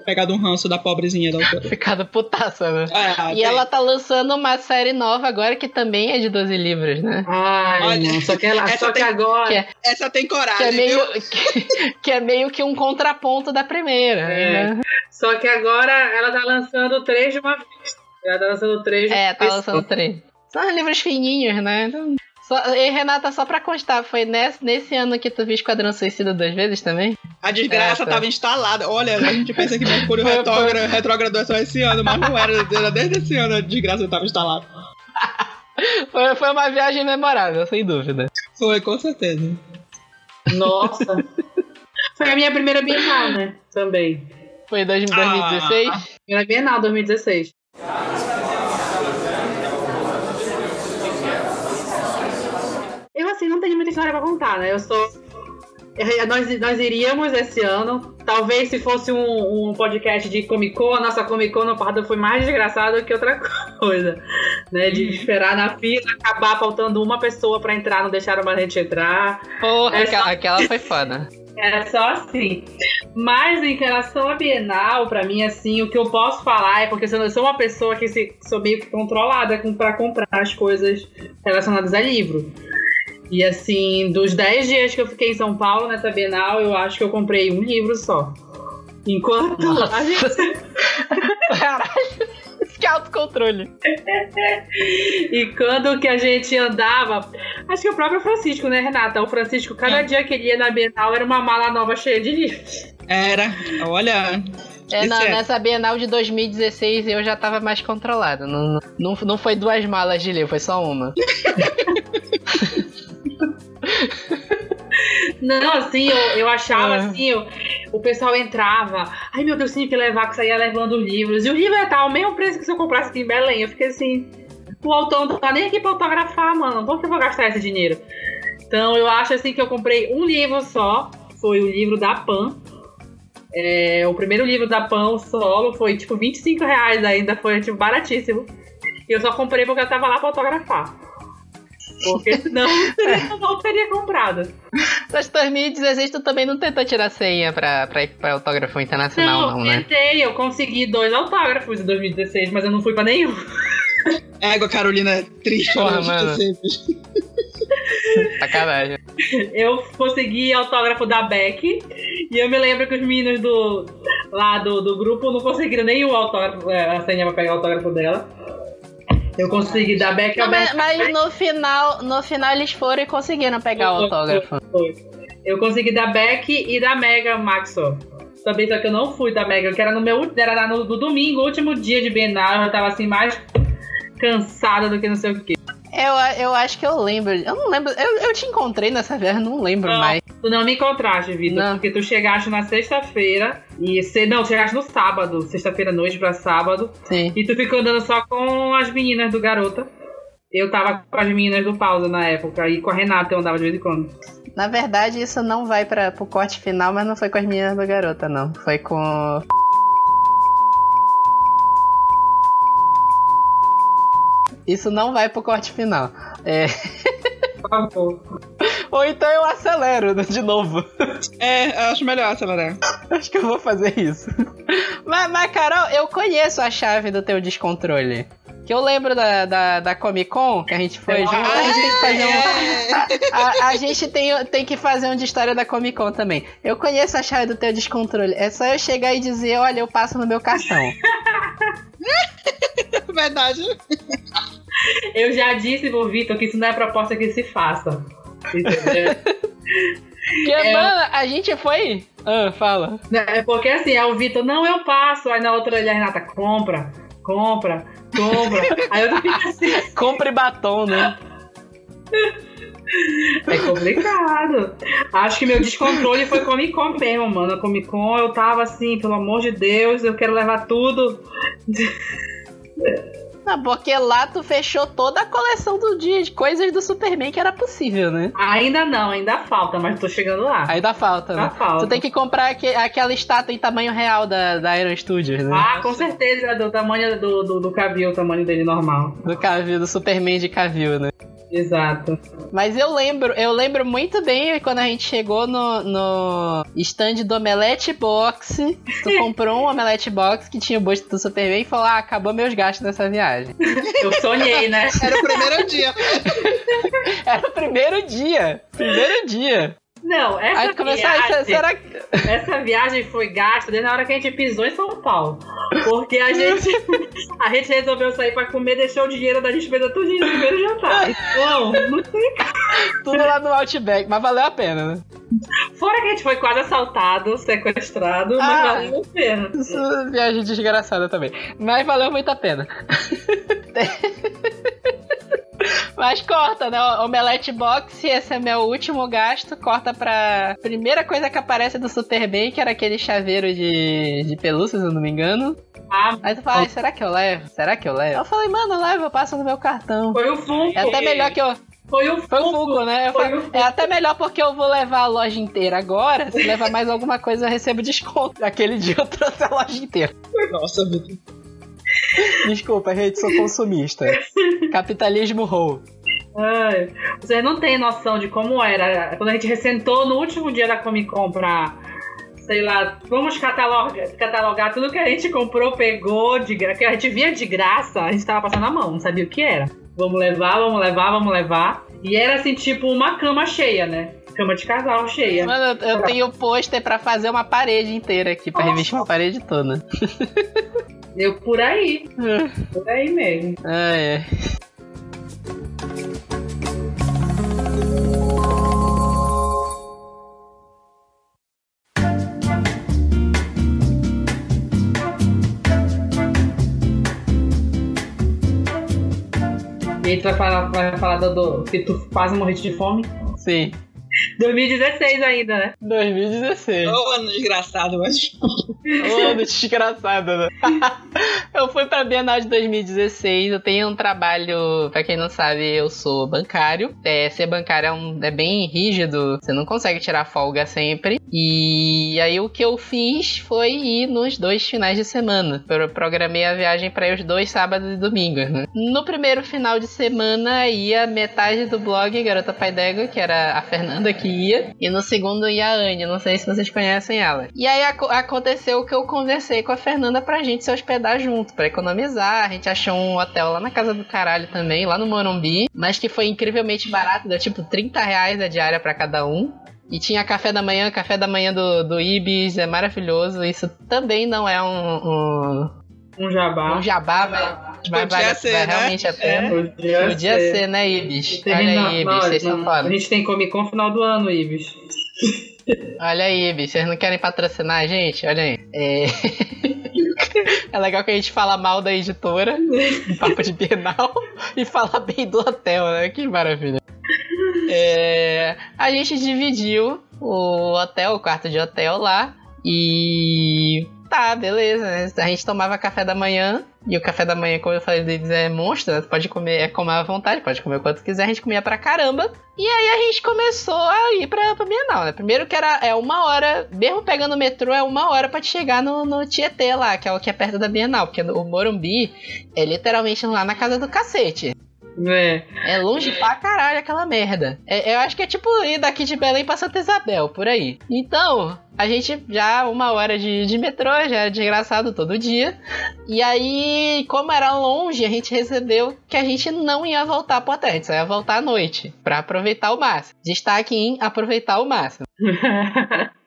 pegado um ranço da pobrezinha da autora. Ficado putaça, né? É, E tem- ela tá lançando uma série nova agora que também é de 12 livros, né? Ai, Olha, não. Só que, ela, essa só que tem- agora. Que é- Essa tem Que é, coragem, meio, viu? que, que é meio que um contraponto da primeira. É. né? Só que agora ela tá lançando três de uma vez. Ela tá lançando três de É, uma tá vez. lançando três. São livros fininhos, né? Então, só- e Renata, só pra constar, foi nesse, nesse ano que tu viu Esquadrão Suicida duas vezes também? A desgraça É, tá. tava instalada. Olha, a gente pensa que Mercúrio retrógrado, retrógrado é só esse ano, mas não era. Era desde esse ano a desgraça tava instalada. Foi, foi uma viagem memorável, sem dúvida. Foi, com certeza. Nossa. Foi a minha primeira Bienal, né? Também. Foi em dois- 2016? Primeira Bienal, 2016. Assim, não tenho muita história pra contar, né? Eu sou. Nós, nós iríamos esse ano. Talvez se fosse um, um podcast de Comic Con, a nossa Comic Con no Pardo foi mais desgraçada que outra coisa. Né? De esperar na fila, acabar faltando uma pessoa pra entrar, não deixaram mais a gente entrar. Porra, é aquela, só... aquela foi foda. É só assim. Mas em relação à Bienal, para mim, assim, o que eu posso falar é porque eu sou uma pessoa que se, sou meio controlada com, para comprar as coisas relacionadas a livro. E assim, dos 10 dias que eu fiquei em São Paulo nessa Bienal, eu acho que eu comprei um livro só. Enquanto Nossa. a gente. Caralho! Que autocontrole. e quando que a gente andava. Acho que o próprio Francisco, né, Renata? O Francisco, cada é. dia que ele ia na Bienal, era uma mala nova cheia de livros. Era, olha. É, não, é. nessa Bienal de 2016 eu já tava mais controlado. Não, não, não foi duas malas de livro, foi só uma. Não, assim, eu, eu achava ah. assim, eu, o pessoal entrava, ai meu Deus, tinha que levar, que saía levando os livros. E o livro ia o mesmo preço que se eu comprasse aqui em Belém. Eu fiquei assim, o autor não tá nem aqui pra autografar, mano. Por que eu vou gastar esse dinheiro? Então eu acho assim que eu comprei um livro só, foi o livro da Pan. É, o primeiro livro da Pan, o solo, foi tipo 25 reais ainda, foi tipo baratíssimo. E eu só comprei porque eu tava lá pra autografar. Porque senão eu não teria comprado. Mas 2016 tu também não tentou tirar senha pra, pra ir pra autógrafo internacional, não, não né? tentei, eu consegui dois autógrafos em 2016, mas eu não fui pra nenhum. Égua, Carolina, triste, Porra, mano. sempre. Sacanagem. Eu consegui autógrafo da Beck e eu me lembro que os meninos do lá do, do grupo não conseguiram nenhum autógrafo, é, a senha pra pegar o autógrafo dela. Eu consegui dar back ao mas, mas no final, no final eles foram e conseguiram pegar foi, o autógrafo. Foi, foi. Eu consegui dar back e da Mega Maxwell. Também só que eu não fui da Mega, que era no meu. Era no, no domingo, último dia de Bienal, eu tava assim mais cansada do que não sei o que. Eu, eu acho que eu lembro. Eu não lembro. Eu, eu te encontrei nessa viagem, não lembro não, mais. Tu não me encontraste, Vitor, porque tu chegaste na sexta-feira e você. Não, chegaste no sábado, sexta-feira noite pra sábado. Sim. E tu ficou andando só com as meninas do garota. Eu tava com as meninas do pausa na época e com a Renata eu andava de vez em quando. Na verdade, isso não vai para pro corte final, mas não foi com as meninas do garota, não. Foi com Isso não vai pro corte final. É. Tá Ou então eu acelero de novo. É, eu acho melhor acelerar. Acho que eu vou fazer isso. Mas, mas, Carol, eu conheço a chave do teu descontrole. Que eu lembro da, da, da Comic Con, que a gente foi junto. A gente tem que fazer um. A, a, gente tem, tem que fazer um de história da Comic Con também. Eu conheço a chave do teu descontrole. É só eu chegar e dizer: olha, eu passo no meu cartão. Verdade. Eu já disse pro Vitor que isso não é proposta que se faça. Entendeu? Que, é, mano, a gente foi. Ah, fala. É porque assim, é o Vitor, não, eu passo. Aí na outra ele, a Renata, compra, compra, compra. Aí eu fico assim. Compre batom, né? É complicado. Acho que meu descontrole foi Comic Con mesmo, mano. A Comic Con eu tava assim, pelo amor de Deus, eu quero levar tudo. Não, porque lá tu fechou toda a coleção do dia de coisas do Superman que era possível, né? Ainda não, ainda falta, mas tô chegando lá. Ainda falta, ainda né? Falta. Tu tem que comprar aqu aquela estátua em tamanho real da, da Iron Studios, né? Ah, com certeza, do tamanho do, do, do Cavil, o tamanho dele normal. Do Cavil, do Superman de Cavil, né? Exato. Mas eu lembro, eu lembro muito bem quando a gente chegou no, no stand do Omelete Box. Tu comprou um Omelete Box que tinha o busto do Superman e falou: Ah, acabou meus gastos nessa viagem. Eu sonhei, né? Era o primeiro dia. Era o primeiro dia. Primeiro dia. Não, essa Aí viagem, será que... essa viagem foi gasta desde a hora que a gente pisou em São Paulo. Porque a gente, a gente resolveu sair pra comer, deixou o dinheiro da despesa tudo no primeiro jantar. Então, não tem Tudo lá no Outback, mas valeu a pena, né? Fora que a gente foi quase assaltado, sequestrado, mas ah, valeu a pena. Isso é viagem desgraçada também. Mas valeu muito a pena. Mas corta, né? Omelete Box, esse é meu último gasto. Corta pra primeira coisa que aparece do Superman, que era aquele chaveiro de, de pelúcia, se eu não me engano. Ah, Aí tu fala, será que eu levo? Será que eu levo? Eu falei, mano, leva, eu passo no meu cartão. Foi o Funko. É até melhor que eu. Foi o Foi o Funko. Funko, né? Falei, o é até melhor porque eu vou levar a loja inteira agora. Se levar mais alguma coisa, eu recebo desconto. Aquele dia eu trouxe a loja inteira. Nossa, Vitor. Desculpa, gente, sou consumista. Capitalismo roll. Ai, vocês não têm noção de como era. Quando a gente ressentou no último dia da Comic Con pra, sei lá, vamos catalogar, catalogar tudo que a gente comprou, pegou, de que a gente via de graça, a gente tava passando a mão, não sabia o que era. Vamos levar, vamos levar, vamos levar. E era assim, tipo, uma cama cheia, né? Cama de casal cheia. Mano, eu, eu tenho pôster pra fazer uma parede inteira aqui, pra Nossa. revestir uma parede toda. Eu por aí, por aí mesmo. Ah, é. E aí tu vai falar, vai falar do, do que tu quase morreste de fome? Sim. 2016 ainda, né? 2016. Ô, ano desgraçado, mas. Ô, ano desgraçado, né? eu fui pra Bienal de 2016. Eu tenho um trabalho, pra quem não sabe, eu sou bancário. É, ser bancário é, um, é bem rígido, você não consegue tirar folga sempre. E aí o que eu fiz foi ir nos dois finais de semana. Eu programei a viagem para os dois sábados e domingos, né? No primeiro final de semana ia metade do blog Garota Pai d'Égua, que era a Fernanda que ia, e no segundo ia a Anne, não sei se vocês conhecem ela. E aí ac- aconteceu que eu conversei com a Fernanda pra gente se hospedar junto, pra economizar. A gente achou um hotel lá na casa do caralho também, lá no Morumbi, mas que foi incrivelmente barato, deu tipo 30 reais a diária pra cada um. E tinha café da manhã, café da manhã do, do Ibis, é maravilhoso. Isso também não é um, um, Um jabá. um jabá, mas mas Podia vale, ser, vale né? realmente a pena. Podia, Podia ser, né, Ibis? Olha aí, Ibis, vocês são foda. A gente tem Comic Con final do ano, Ibis. Olha aí, Ibis, vocês não querem patrocinar a gente? Olha aí. É... é legal que a gente fala mal da editora, no papo de Bienal, e fala bem do hotel, né? Que maravilha. É, A gente dividiu o hotel, o quarto de hotel lá, e tá, beleza. né? A gente tomava café da manhã, e o café da manhã, como eu falei deles, é monstro, né? Pode comer, é comer à vontade, pode comer o quanto quiser, a gente comia pra caramba. E aí a gente começou a ir pra, pra Bienal, né? Primeiro que era é uma hora, mesmo pegando o metrô, é uma hora pra te chegar no, no Tietê lá, que é o que é perto da Bienal, porque o Morumbi é literalmente lá na casa do cacete. É. É longe pra caralho aquela merda. É- eu acho que é tipo ir daqui de Belém pra Santa Isabel, por aí. Então, a gente já uma hora de, de metrô, já é desgraçado todo dia. E aí, como era longe, a gente recebeu que a gente não ia voltar pro hotel, a gente só ia voltar à noite, pra aproveitar o máximo. Destaque em aproveitar o máximo.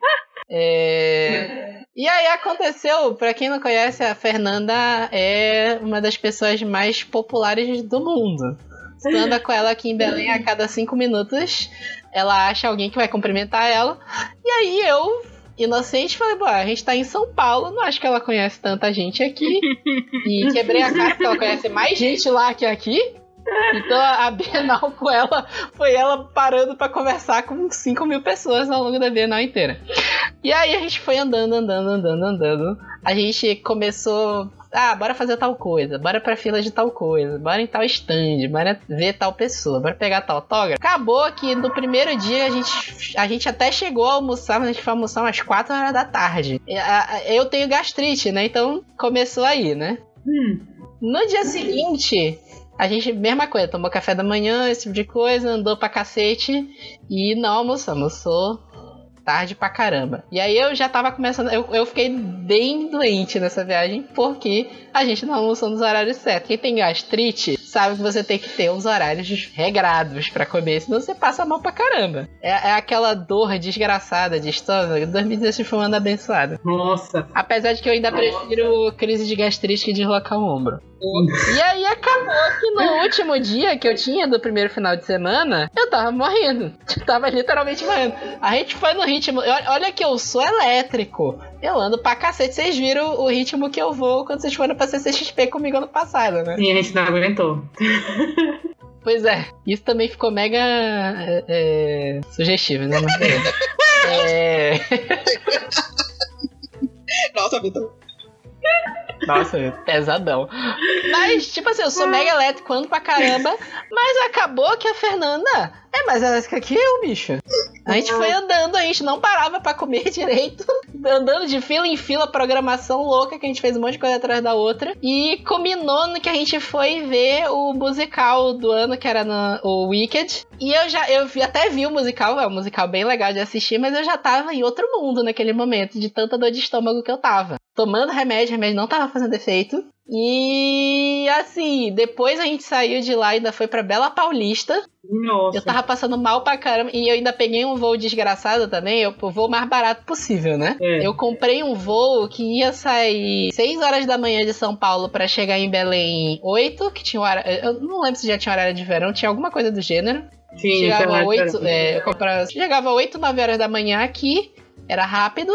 É... E aí aconteceu, pra quem não conhece, a Fernanda é uma das pessoas mais populares do mundo. Você anda com ela aqui em Belém a cada cinco minutos, ela acha alguém que vai cumprimentar ela. E aí eu, inocente, falei, pô, a gente tá em São Paulo, não acho que ela conhece tanta gente aqui. E quebrei a cara porque ela conhece mais gente lá que aqui. Então a Bienal com ela foi ela parando pra conversar com 5 mil pessoas ao longo da Bienal inteira. E aí a gente foi andando, andando, andando, andando. A gente começou. Ah, bora fazer tal coisa, bora pra fila de tal coisa, bora em tal stand, bora ver tal pessoa, bora pegar tal autógrafo. Acabou que no primeiro dia a gente, a gente até chegou a almoçar, mas a gente foi almoçar umas 4 horas da tarde. Eu tenho gastrite, né? Então começou aí, né? Hum. No dia seguinte, a gente, mesma coisa, tomou café da manhã, esse tipo de coisa, andou pra cacete e não almoçou, almoçou tarde pra caramba. E aí eu já tava começando, eu, eu fiquei bem doente nessa viagem porque a gente não almoçou nos horários certos. Quem tem gastrite sabe que você tem que ter uns horários regrados pra comer, senão você passa mal pra caramba. É, é aquela dor desgraçada de estômago. 2016 foi um ano abençoado. Nossa. Apesar de que eu ainda prefiro crise de gastrite que deslocar o ombro. E aí acabou que no último dia que eu tinha do primeiro final de semana, eu tava morrendo. Eu tava literalmente morrendo. A gente foi no ritmo. Olha que eu sou elétrico. Eu ando pra cacete. Vocês viram o ritmo que eu vou quando vocês foram pra CCXP comigo ano passado, né? Sim, a gente não aguentou. Pois é. Isso também ficou mega é, é, sugestivo, né? É. Nossa, Vitor. Nossa, pesadão. Mas, tipo assim, eu sou mega elétrico, ando pra caramba. Mas acabou que a Fernanda é mais elétrica que eu, bicho. A gente foi andando, a gente não parava para comer direito. Andando de fila em fila, programação louca, que a gente fez um monte de coisa atrás da outra. E combinou no que a gente foi ver o musical do ano, que era no, o Wicked. E eu já, eu vi, até vi o musical, é um musical bem legal de assistir, mas eu já tava em outro mundo naquele momento, de tanta dor de estômago que eu tava. Tomando remédio, remédio não tava fazendo efeito. E assim, depois a gente saiu de lá e ainda foi pra Bela Paulista. Nossa. Eu tava passando mal pra caramba. E eu ainda peguei um voo desgraçado também, o voo mais barato possível, né? É. Eu comprei um voo que ia sair 6 horas da manhã de São Paulo pra chegar em Belém 8, que tinha horário. Eu não lembro se já tinha horário de verão, tinha alguma coisa do gênero. Sim, Chegava internet 8, era- é, eu comprava, chegava 8, 9 horas da manhã aqui, era rápido.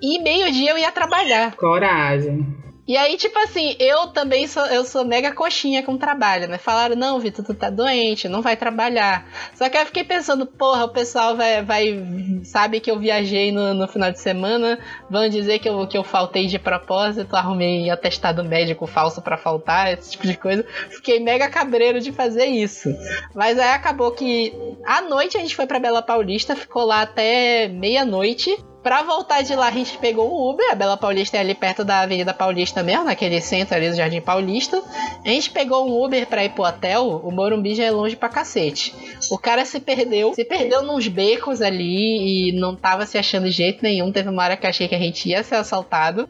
E meio-dia eu ia trabalhar. Coragem. E aí, tipo assim, eu também sou, eu sou mega coxinha com trabalho, né? Falaram, não, Vitor, tu tá doente, não vai trabalhar. Só que eu fiquei pensando, porra, o pessoal vai, vai sabe que eu viajei no, no final de semana, vão dizer que eu, que eu faltei de propósito, arrumei atestado médico falso pra faltar, esse tipo de coisa. Fiquei mega cabreiro de fazer isso. Mas aí acabou que à noite a gente foi pra Bela Paulista, ficou lá até meia-noite. Pra voltar de lá, a gente pegou um Uber. A Bela Paulista é ali perto da Avenida Paulista mesmo, naquele centro ali do Jardim Paulista. A gente pegou um Uber pra ir pro hotel. O Morumbi já é longe pra cacete. O cara se perdeu, se perdeu nos becos ali e não tava se achando de jeito nenhum. Teve uma hora que achei que a gente ia ser assaltado,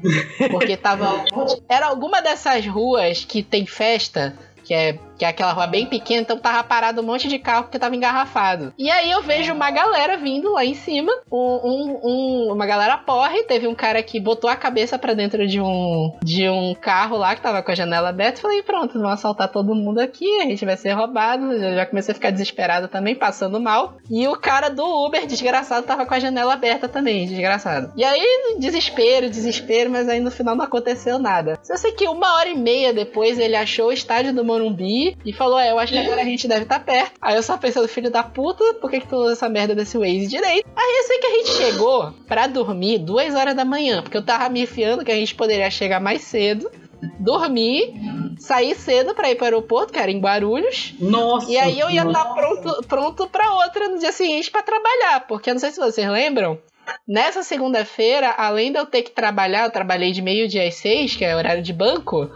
porque tava. Era alguma dessas ruas que tem festa. Que é, que é aquela rua bem pequena, então tava parado um monte de carro porque tava engarrafado. E aí eu vejo uma galera vindo lá em cima, um, um- um- uma galera porre, teve um cara que botou a cabeça pra dentro de um, de um carro lá que tava com a janela aberta. Falei, pronto, vão assaltar todo mundo aqui, a gente vai ser roubado. Eu já comecei a ficar desesperada também, passando mal. E o cara do Uber, desgraçado, tava com a janela aberta também, desgraçado. E aí, desespero, desespero, mas aí no final não aconteceu nada. Só sei que uma hora e meia depois ele achou o estádio do Morumbi e falou: É, eu acho que agora a gente deve estar perto. Aí eu só pensando, filho da puta, por que, que tu usa essa merda desse Waze direito? Aí eu sei que a gente chegou pra dormir duas horas da manhã, porque eu tava me enfiando que a gente poderia chegar mais cedo. Dormir, sair cedo pra ir pro aeroporto, que era em Guarulhos. Nossa. E aí eu ia estar pronto, pronto pra outra no dia seguinte pra trabalhar, porque eu não sei se vocês lembram. Nessa segunda-feira, além de eu ter que trabalhar, eu trabalhei de meio-dia às seis, que é horário de banco.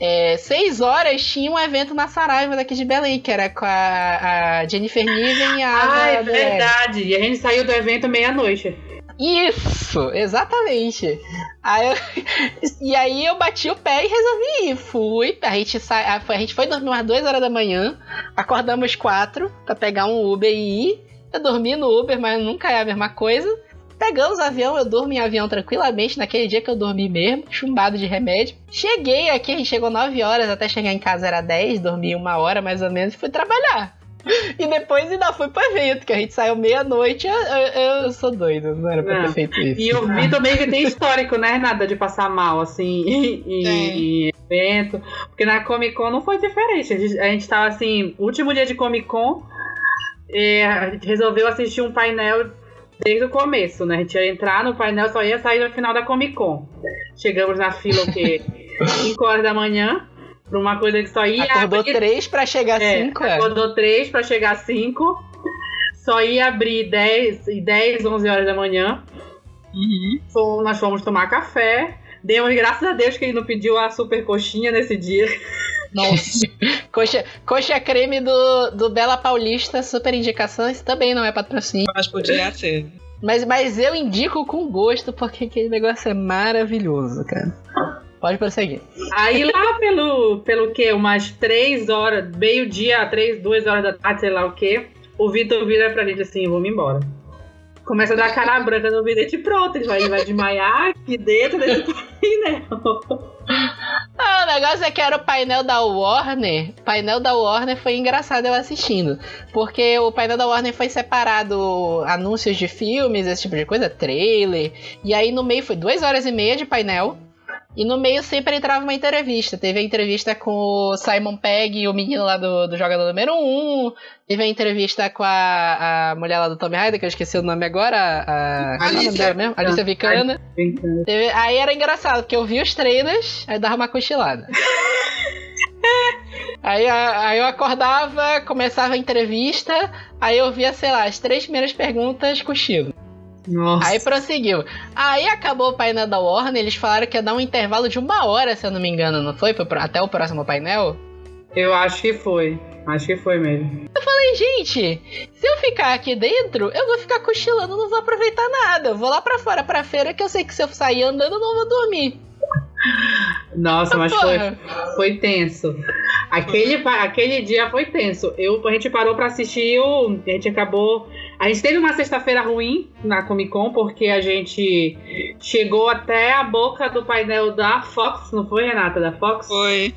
É, seis horas tinha um evento na Saraiva daqui de Belém, que era com a, a Jennifer Niven e a Ah, é verdade. E a gente saiu do evento meia-noite. Isso, exatamente. Aí eu- e aí eu bati o pé e resolvi ir. Fui, a gente, sa... a gente foi dormir umas 2 horas da manhã, acordamos quatro pra pegar um Uber e ir. Eu dormi no Uber, mas nunca é a mesma coisa. Pegamos o avião, eu durmo em avião tranquilamente, naquele dia que eu dormi mesmo, chumbado de remédio. Cheguei aqui, a gente chegou 9 horas, até chegar em casa era 10, dormi uma hora mais ou menos e fui trabalhar. E depois ainda fui pro evento, que a gente saiu meia-noite. Eu, eu- eu sou doido, não era pra Não. ter feito isso. E eu vi também que tem histórico, né, Renata, de passar mal, assim, em, em evento. Porque na Comic Con não foi diferente. A gente, a gente tava, assim, último dia de Comic Con, e a gente resolveu assistir um painel desde o começo, né? A gente ia entrar no painel, só ia sair no final da Comic Con. Chegamos na fila, o quê? 5 horas da manhã, pra uma coisa que só ia... Acordou abrir- três pra chegar é, cinco, é. Acordou 3 pra chegar 5. Só ia abrir 10, e 10, 11 horas da manhã. Uhum. Fomos- nós fomos tomar café. Demos graças a Deus que ele não pediu a super coxinha nesse dia. Nossa. coxa, coxa creme do, do Bela Paulista, super indicação. Isso também não é patrocínio. Mas podia ser. Mas, mas eu indico com gosto, porque aquele negócio é maravilhoso, cara. Pode prosseguir. Aí lá pelo, pelo quê? Umas 3 horas, meio-dia, 3, 2 horas da tarde, sei lá o quê. O Vitor vira pra gente assim, vamos embora. Começa a dar cara branca no vidente pronto. Ele vai, ele vai desmaiar aqui dentro desse painel. Ah, o negócio é que era o painel da Warner. O painel da Warner foi engraçado eu assistindo. Porque o painel da Warner foi separado anúncios de filmes, esse tipo de coisa, trailer. E aí no meio foi duas horas e meia de painel. E no meio sempre entrava uma entrevista. Teve a entrevista com o Simon Pegg, o menino lá do, do jogador número 1. Teve a entrevista com a, a mulher lá do Tommy Raider, que eu esqueci o nome agora. A, a Alicia. mesmo? Alicia Vicana. Teve, aí era engraçado, porque eu vi os trailers, aí dava uma cochilada. Aí, aí eu acordava, começava a entrevista, aí eu via, sei lá, as três primeiras perguntas, cochilo. Nossa. Aí prosseguiu. Aí acabou o painel da Warner, eles falaram que ia dar um intervalo de uma hora, se eu não me engano, não foi? Até o próximo painel? Eu acho que foi. Acho que foi mesmo. Eu falei, gente, se eu ficar aqui dentro, eu vou ficar cochilando, não vou aproveitar nada. Eu vou lá pra fora, pra feira, que eu sei que se eu sair andando, eu não vou dormir. Nossa, mas foi, foi tenso. Aquele, aquele dia foi tenso. Eu, a gente parou pra assistir o. A gente acabou. A gente teve uma sexta-feira ruim na Comic Con, porque a gente chegou até a boca do painel da Fox, não foi, Renata? Da Fox? Foi.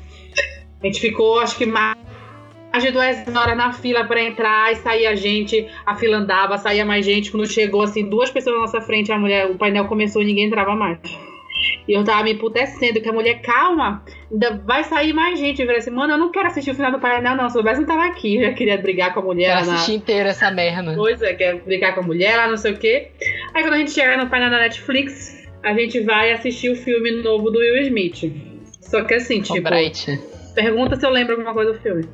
A gente ficou, acho que mais de duas horas na fila para entrar e saía a gente, a fila andava, saía mais gente. Quando chegou, assim, duas pessoas na nossa frente, a mulher, o painel começou e ninguém entrava mais. E eu tava me emputecendo, que a mulher, calma, ainda vai sair mais gente. Eu falei assim, mano, eu não quero assistir o final do painel, não. Se eu soubesse, não tava aqui. Eu já queria brigar com a mulher. Quero assistir na... inteira essa merda. Pois é, quer brigar com a mulher lá, não sei o quê. Aí quando a gente chega no painel da Netflix, a gente vai assistir o filme novo do Will Smith. Só que assim, tipo. Bright. Pergunta se eu lembro alguma coisa do filme.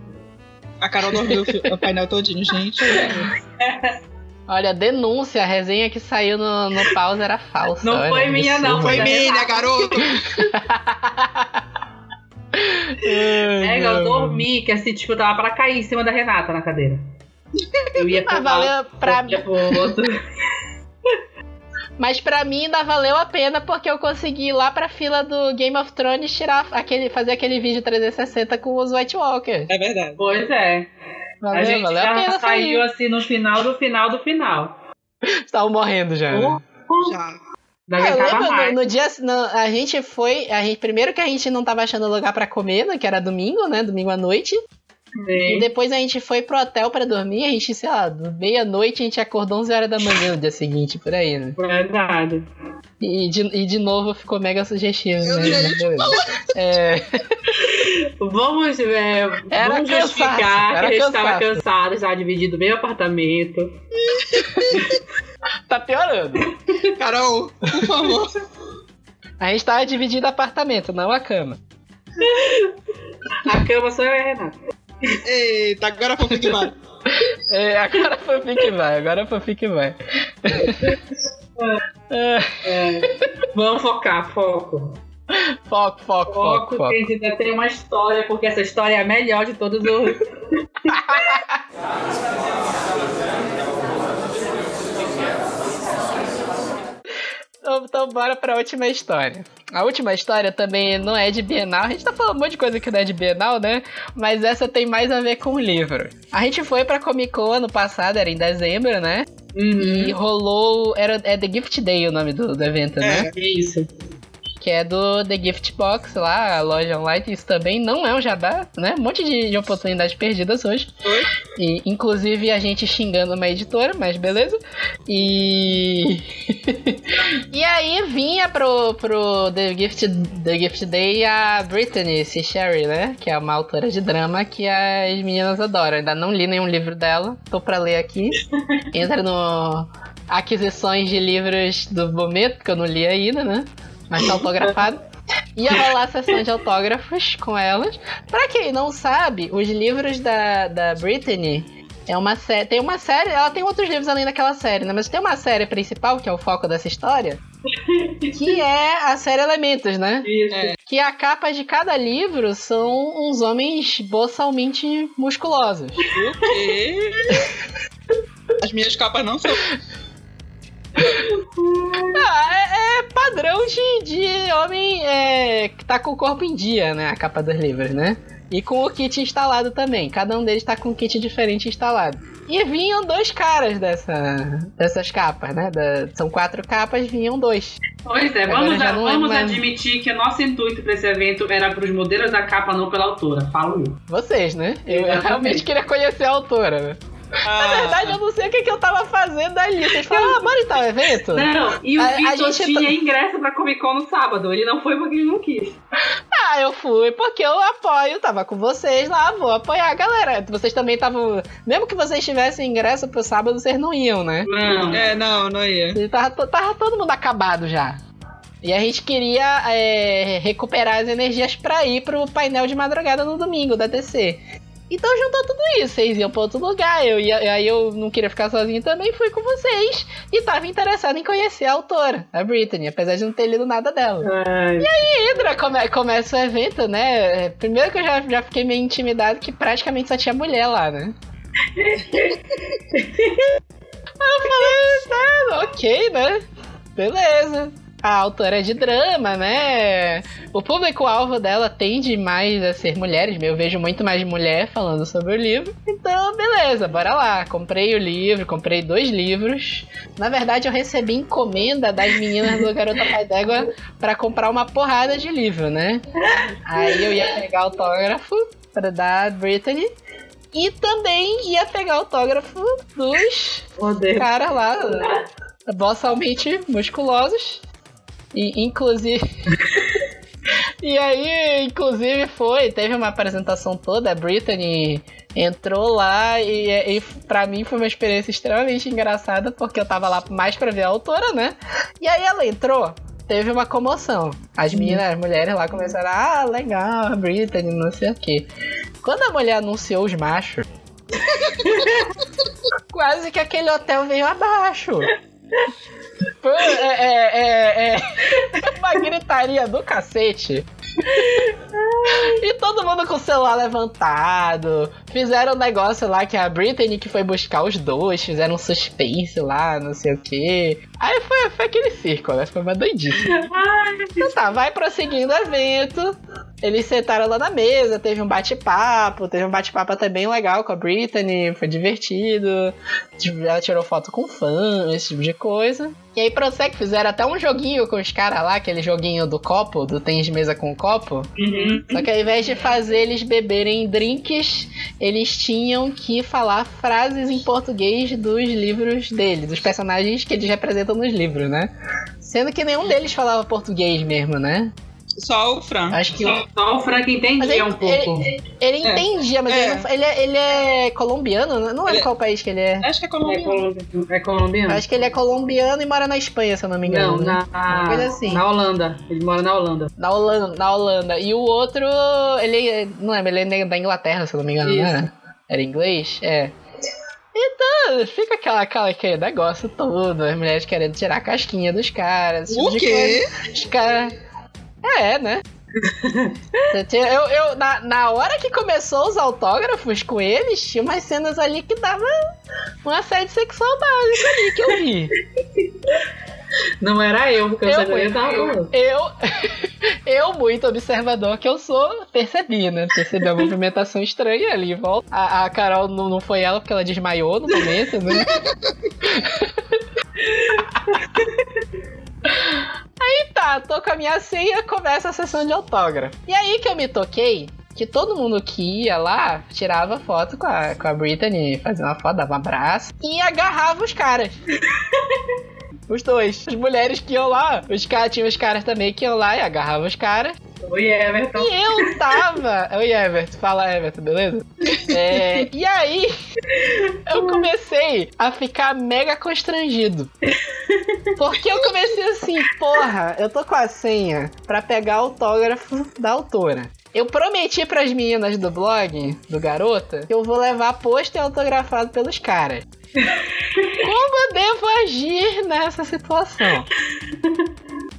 A Carol não viu o painel todinho, gente. Olha, denúncia, a resenha que saiu no, no pause era falsa. Não Olha, foi minha, não. Foi minha, garoto. é, eu dormi, que assim, tipo, eu tava pra cair em cima da Renata na cadeira. Eu ia Mas valeu pra mim. Mas pra mim ainda valeu a pena porque eu consegui ir lá pra fila do Game of Thrones tirar aquele, fazer aquele vídeo 360 com os White Walkers. É verdade. Pois é. Valeu, a gente valeu já a pena saiu assim no final do final do final. Estavam morrendo já. Uh, uh. Já. Não ah, no, no, dia no, a gente foi, a gente primeiro que a gente não tava achando lugar para comer, né, que era domingo, né, domingo à noite. Sim. E depois a gente foi pro hotel para dormir, a gente, sei lá, meia-noite a gente acordou 11 horas da manhã no dia seguinte, por aí, né? Verdade. E de, e de novo ficou mega sugestivo, né? É... Vamos, é, vamos justificar que a gente estava cansado, já dividido meio apartamento. tá piorando. Carol, por favor. A gente tava dividindo apartamento, não a cama. A cama eu e a Renata. Eita, agora foi o que vai. É, agora foi o que vai, agora que vai. É. É. Vamos focar, foco. Foco, foco, foco. Foco, foco. que ainda tem uma história, porque essa história é a melhor de todos os. Então, então bora pra última história. A última história também não é de Bienal. A gente tá falando um monte de coisa que não é de Bienal, né? Mas essa tem mais a ver com o livro. A gente foi pra Comic Con ano passado, era em dezembro, né? Uhum. E rolou. Era, é The Gift Day o nome do, do evento, né? É, isso que é do The Gift Box lá, a loja online. Isso também não é um jabá, né? Um monte de, de oportunidades perdidas hoje. Oi? E, inclusive a gente xingando uma editora, mas beleza. E. e aí vinha pro, pro The, Gift, The Gift Day a Brittany C. Sherry, né? Que é uma autora de drama que as meninas adoram. Ainda não li nenhum livro dela, tô pra ler aqui. Entra no aquisições de livros do momento, que eu não li ainda, né? Mas tá autografado. Ia rolar sessão de autógrafos com elas. Pra quem não sabe, os livros da, da Brittany é uma série. Tem uma série. Ela tem outros livros além daquela série, né? Mas tem uma série principal, que é o foco dessa história. que é a série Elementos, né? Isso. É. Que a capa de cada livro são uns homens boçalmente musculosos. O quê? As minhas capas não são ah, é, é, padrão de, de homem é, que tá com o corpo em dia, né? A capa dos livros, né? E com o kit instalado também. Cada um deles tá com um kit diferente instalado. E vinham dois caras dessa, dessas capas, né? Da, são quatro capas, vinham dois. Pois é, vamos, vamos admitir que o nosso intuito para esse evento era para os modelos da capa, não pela autora. Falo eu. Vocês, né? Eu, eu realmente queria conhecer a autora. Na verdade, eu não sei o que, que eu tava fazendo ali. Vocês falaram, ah, bora então, evento? Não, e o A- a Vitor gente tinha tá- ingresso pra Comic Con no sábado. Ele não foi porque ele não quis. Ah, eu fui porque eu apoio, tava com vocês lá, vou apoiar a galera. Vocês também estavam. Mesmo que vocês tivessem ingresso pro sábado, vocês não iam, né? Não. É, não, não ia. E Tava, tava todo mundo acabado já. E a gente queria é, recuperar as energias pra ir pro painel de madrugada no domingo da DC. Então juntou tudo isso, vocês iam pra outro lugar, eu ia, aí eu não queria ficar sozinho também, fui com vocês e tava interessado em conhecer a autora, a Brittany, apesar de não ter lido nada dela. Ai, E Hydra come, começa o evento, né? Primeiro que eu já, já fiquei meio intimidado que praticamente só tinha mulher lá, né? Aí eu falei, tá, ok, né? Beleza. A autora de drama, né? O público-alvo dela tende mais a ser mulheres. Eu vejo muito mais mulher falando sobre o livro. Então, beleza, bora lá. Comprei o livro, comprei dois livros. Na verdade, eu recebi encomenda das meninas do Garota Pai d'Égua pra comprar uma porrada de livro, né? Aí eu ia pegar autógrafo pra dar a Brittany. E também ia pegar autógrafo dos caras lá, bossalmente musculosos. E inclusive. e aí, inclusive, foi, teve uma apresentação toda, a Brittany entrou lá e, e pra mim foi uma experiência extremamente engraçada, porque eu tava lá mais pra ver a autora, né? E aí ela entrou. Teve uma comoção. As meninas, as mulheres lá começaram, ah, legal, a Brittany, não sei o quê. Quando a mulher anunciou os machos, quase que aquele hotel veio abaixo. Foi é, é, é, é uma gritaria do cacete. E todo mundo com o celular levantado. Fizeram um negócio lá que a Brittany que foi buscar os dois, fizeram um suspense lá, não sei o que. Aí foi, foi aquele circo, né? Foi uma doidice. Então tá, vai prosseguindo o evento. Eles sentaram lá na mesa, teve um bate-papo, teve um bate-papo até bem legal com a Brittany, foi divertido. Ela tirou foto com fã, esse tipo de coisa. E aí prossegue, fizeram até um joguinho com os caras lá, aquele joguinho do copo, do tênis de mesa com copo. Uhum. Só que ao invés de fazer eles beberem drinks, eles tinham que falar frases em português dos livros dele, dos personagens que eles representam nos livros, né? Sendo que nenhum deles falava português mesmo, né? Só o Fran. Acho que Só, só o Frank Mas entendia ele- um pouco. ele É. entendia, mas É. ele, não- ele, é, ele é colombiano, não lembro Ele- qual país que ele é. Acho que é É, colombiano. é colombiano? Acho que ele é colombiano e mora na Espanha, se eu não me engano. Não, né? na, coisa assim. na Holanda. Ele mora na Holanda. Na Holanda, na Holanda. E o outro, ele é- não lembro, ele é da Inglaterra, se eu não me engano, Isso. né? Era inglês? É. Então, fica aquela, aquela, aquele negócio todo, as mulheres querendo tirar a casquinha dos caras. tipo O de quê? coisa. Os caras. É, né? eu, eu, na, na hora que começou os autógrafos com eles, tinha umas cenas ali que dava um assédio sexual básico ali que eu vi. Não era eu, porque eu, Eu, sabia tava eu, eu, eu, muito observador que eu sou, percebi, né? Percebi a movimentação estranha ali volta. A, a Carol não, não foi ela porque ela desmaiou no momento, né? Aí tá, tô com a minha senha, começa a sessão de autógrafo. E aí que eu me toquei que todo mundo que ia lá tirava foto com a, com a Brittany, fazia uma foto, dava um abraço e agarrava os caras. Os dois. As mulheres que iam lá, os caras tinham os caras também que iam lá e agarravam os caras. Oi, Everton. E eu tava. Oi, Everton. Fala, Everton, beleza? É, e aí, eu comecei a ficar mega constrangido. Porque eu comecei assim, porra, eu tô com a senha pra pegar autógrafo da autora. Eu prometi pras meninas do blog, do Garota, que eu vou levar pôster autografado pelos caras. Como devo agir nessa situação?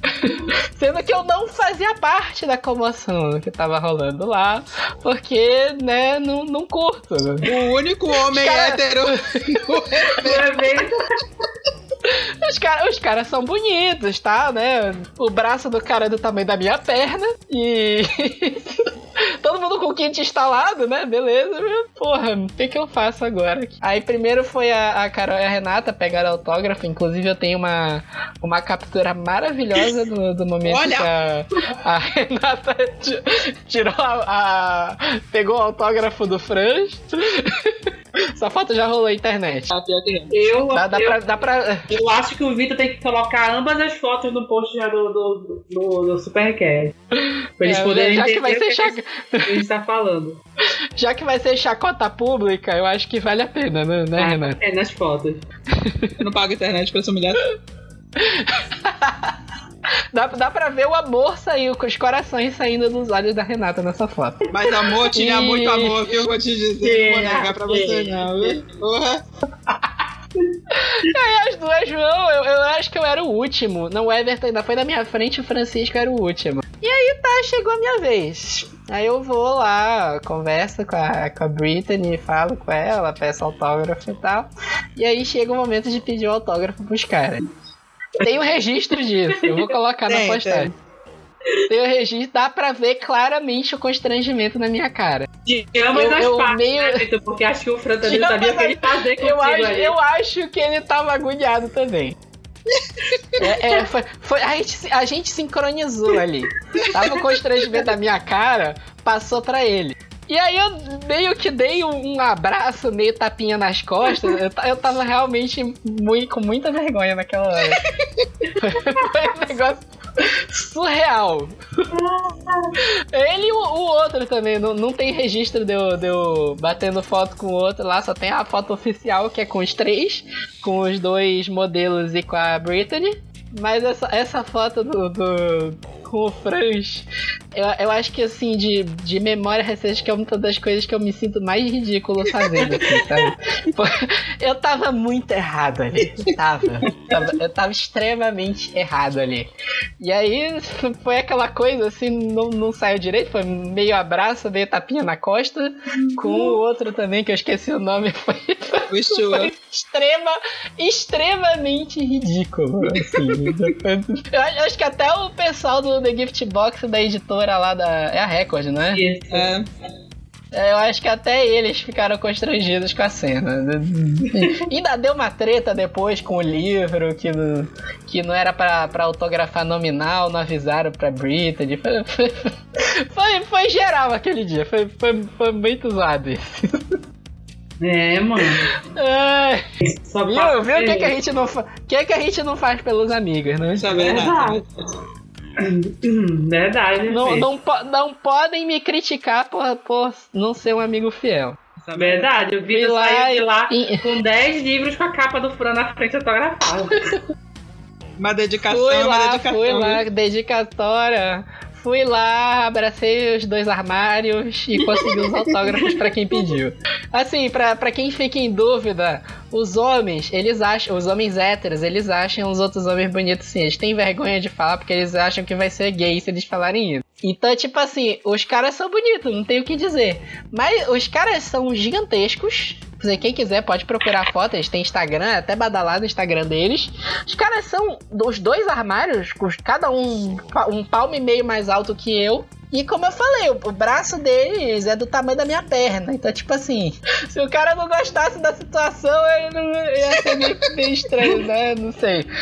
Sendo que eu não fazia parte da comoção que tava rolando lá, porque, né, não, não curto. né? O único homem Cara- hétero. Os caras os caras são bonitos, tá, né? O braço do cara é do tamanho da minha perna e. Todo mundo com o kit instalado, né? Beleza. Porra, o que, que eu faço agora? Aí primeiro foi a, a Carol e a Renata pegaram autógrafo. Inclusive eu tenho uma, uma captura maravilhosa do, do momento Olha! que a, a Renata ti- tirou a, a- pegou o autógrafo do Franz. Essa foto já rolou na internet. Ah, pior que é. Eu, Dá, dá, eu, pra, dá pra. eu acho que o Vitor tem que colocar ambas as fotos no post já do, do, do, do Supercast. Pra eles É, poderem já que entender vai o ser que chac- a gente tá falando. Já que vai ser chacota pública, eu acho que vale a pena, né, né Renato? É, nas fotos. Eu não pago internet pra essa mulher. Dá, dá pra ver o amor sair, com os corações saindo dos olhos da Renata nessa foto. Mas amor, tinha E- muito amor, viu? Vou te dizer. Não vou negar pra você, não, viu? Porra. E as duas vão, eu, eu acho que eu era o último. Não, o Everton ainda foi na minha frente, o Francisco era o último. E aí tá, chegou a minha vez. Aí eu vou lá, converso com a, com a Brittany, falo com ela, peço autógrafo e tal. E aí chega o momento de pedir o autógrafo pros caras. Tem um registro disso, eu vou colocar na Tem, postagem. Tem o registro, dá pra ver claramente o constrangimento na minha cara. De ambas Eu- as eu partes, meio- né, Vitor? Porque acho que o Fran também sabia o que ele fazer Eu acho, ali. eu acho que ele tava agoniado também. É, é, foi, foi- a, gente, a gente sincronizou ali. Tava o constrangimento da minha cara, passou pra ele. E aí eu meio que dei um, um abraço, meio tapinha nas costas. Eu, eu tava realmente muito, com muita vergonha naquela hora. Foi, foi um negócio surreal. Ele e o, o outro também, não, não tem registro de eu, de eu batendo foto com o outro lá, só tem a foto oficial que é com os três, com os dois modelos e com a Brittany. Mas essa, essa foto do, do- com o Franz, eu, eu acho que assim, de, de memória recente, que é uma das coisas que eu me sinto mais ridículo fazendo aqui, sabe? Pô, Eu tava muito errado ali. Tava. Tava- Eu tava extremamente errado ali. E aí foi aquela coisa assim, não, não saiu direito, foi meio abraço, meio tapinha na costa, com o outro também, que eu esqueci o nome, foi, Stuart. foi extrema, extremamente ridículo. Assim. eu acho que até o pessoal do The Gift Box da editora lá da. É a Record, né? Isso. É. É, Eu acho que até eles ficaram constrangidos com a cena. Ainda deu uma treta depois com o livro, que não, que não era pra, pra autografar nominal, não avisaram pra Brittany. Foi, foi, foi, foi geral aquele dia, foi, foi, foi muito zoado isso. É, mano. Só viu viu o que, que a gente não fa- o que, que a gente não faz pelos amigos, né? Isso é verdade. Hum, Verdade. Não, não, não podem me criticar por, por não ser um amigo fiel. É Verdade, o Vitor lá saiu de lá e- com 10 livros com a capa do Fran na frente autografada. Uma dedicação, Fui uma lá, dedicação. fui lá, viu? dedicatória. Fui lá, abracei os dois armários e consegui os autógrafos pra quem pediu. Assim, pra quem fica em dúvida, os homens, eles acham, os homens héteros, eles acham os outros homens bonitos sim. Eles têm vergonha de falar porque eles acham que vai ser gay se eles falarem isso. Então, tipo assim, os caras são bonitos, não tem o que dizer. Mas os caras são gigantescos. Quem quiser pode procurar foto, eles têm Instagram, é até badalado o Instagram deles. Os caras são dos dois armários, cada um um palmo e meio mais alto que eu. E como eu falei, o, o braço deles é do tamanho da minha perna. Então, tipo assim, se o cara não gostasse da situação, ele não ia ser meio, meio estranho, né? Não sei.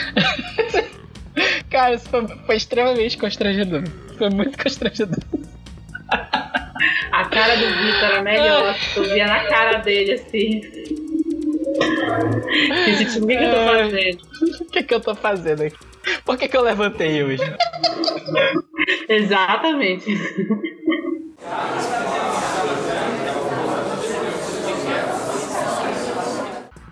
Cara, isso foi, foi extremamente constrangedor. Foi muito constrangedor. A cara do Vitor era melhor. Tu via na cara dele assim. Esse tipo, o que, que eu tô fazendo? O que, que eu tô fazendo aqui? Por que, que eu levantei hoje? Exatamente.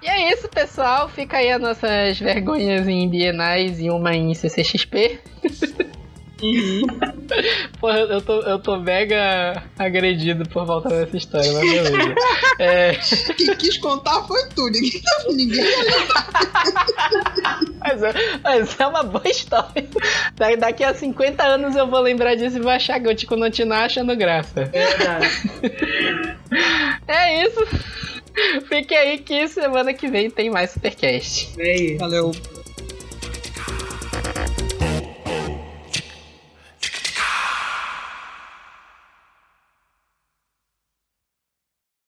E é isso, pessoal. Fica aí as nossas vergonhas em bienais e uma em CCXP. Porra, eu tô, eu tô mega agredido por volta dessa história, mas beleza. É, Quem quis contar foi tu. Ninguém tá ninguém. mas, é- mas é uma boa história. Da- Daqui a 50 anos eu vou lembrar disso e vou achar que eu te continuar achando graça. Verdade. É isso. Fique aí que semana que vem tem mais Supercast. É isso. Valeu.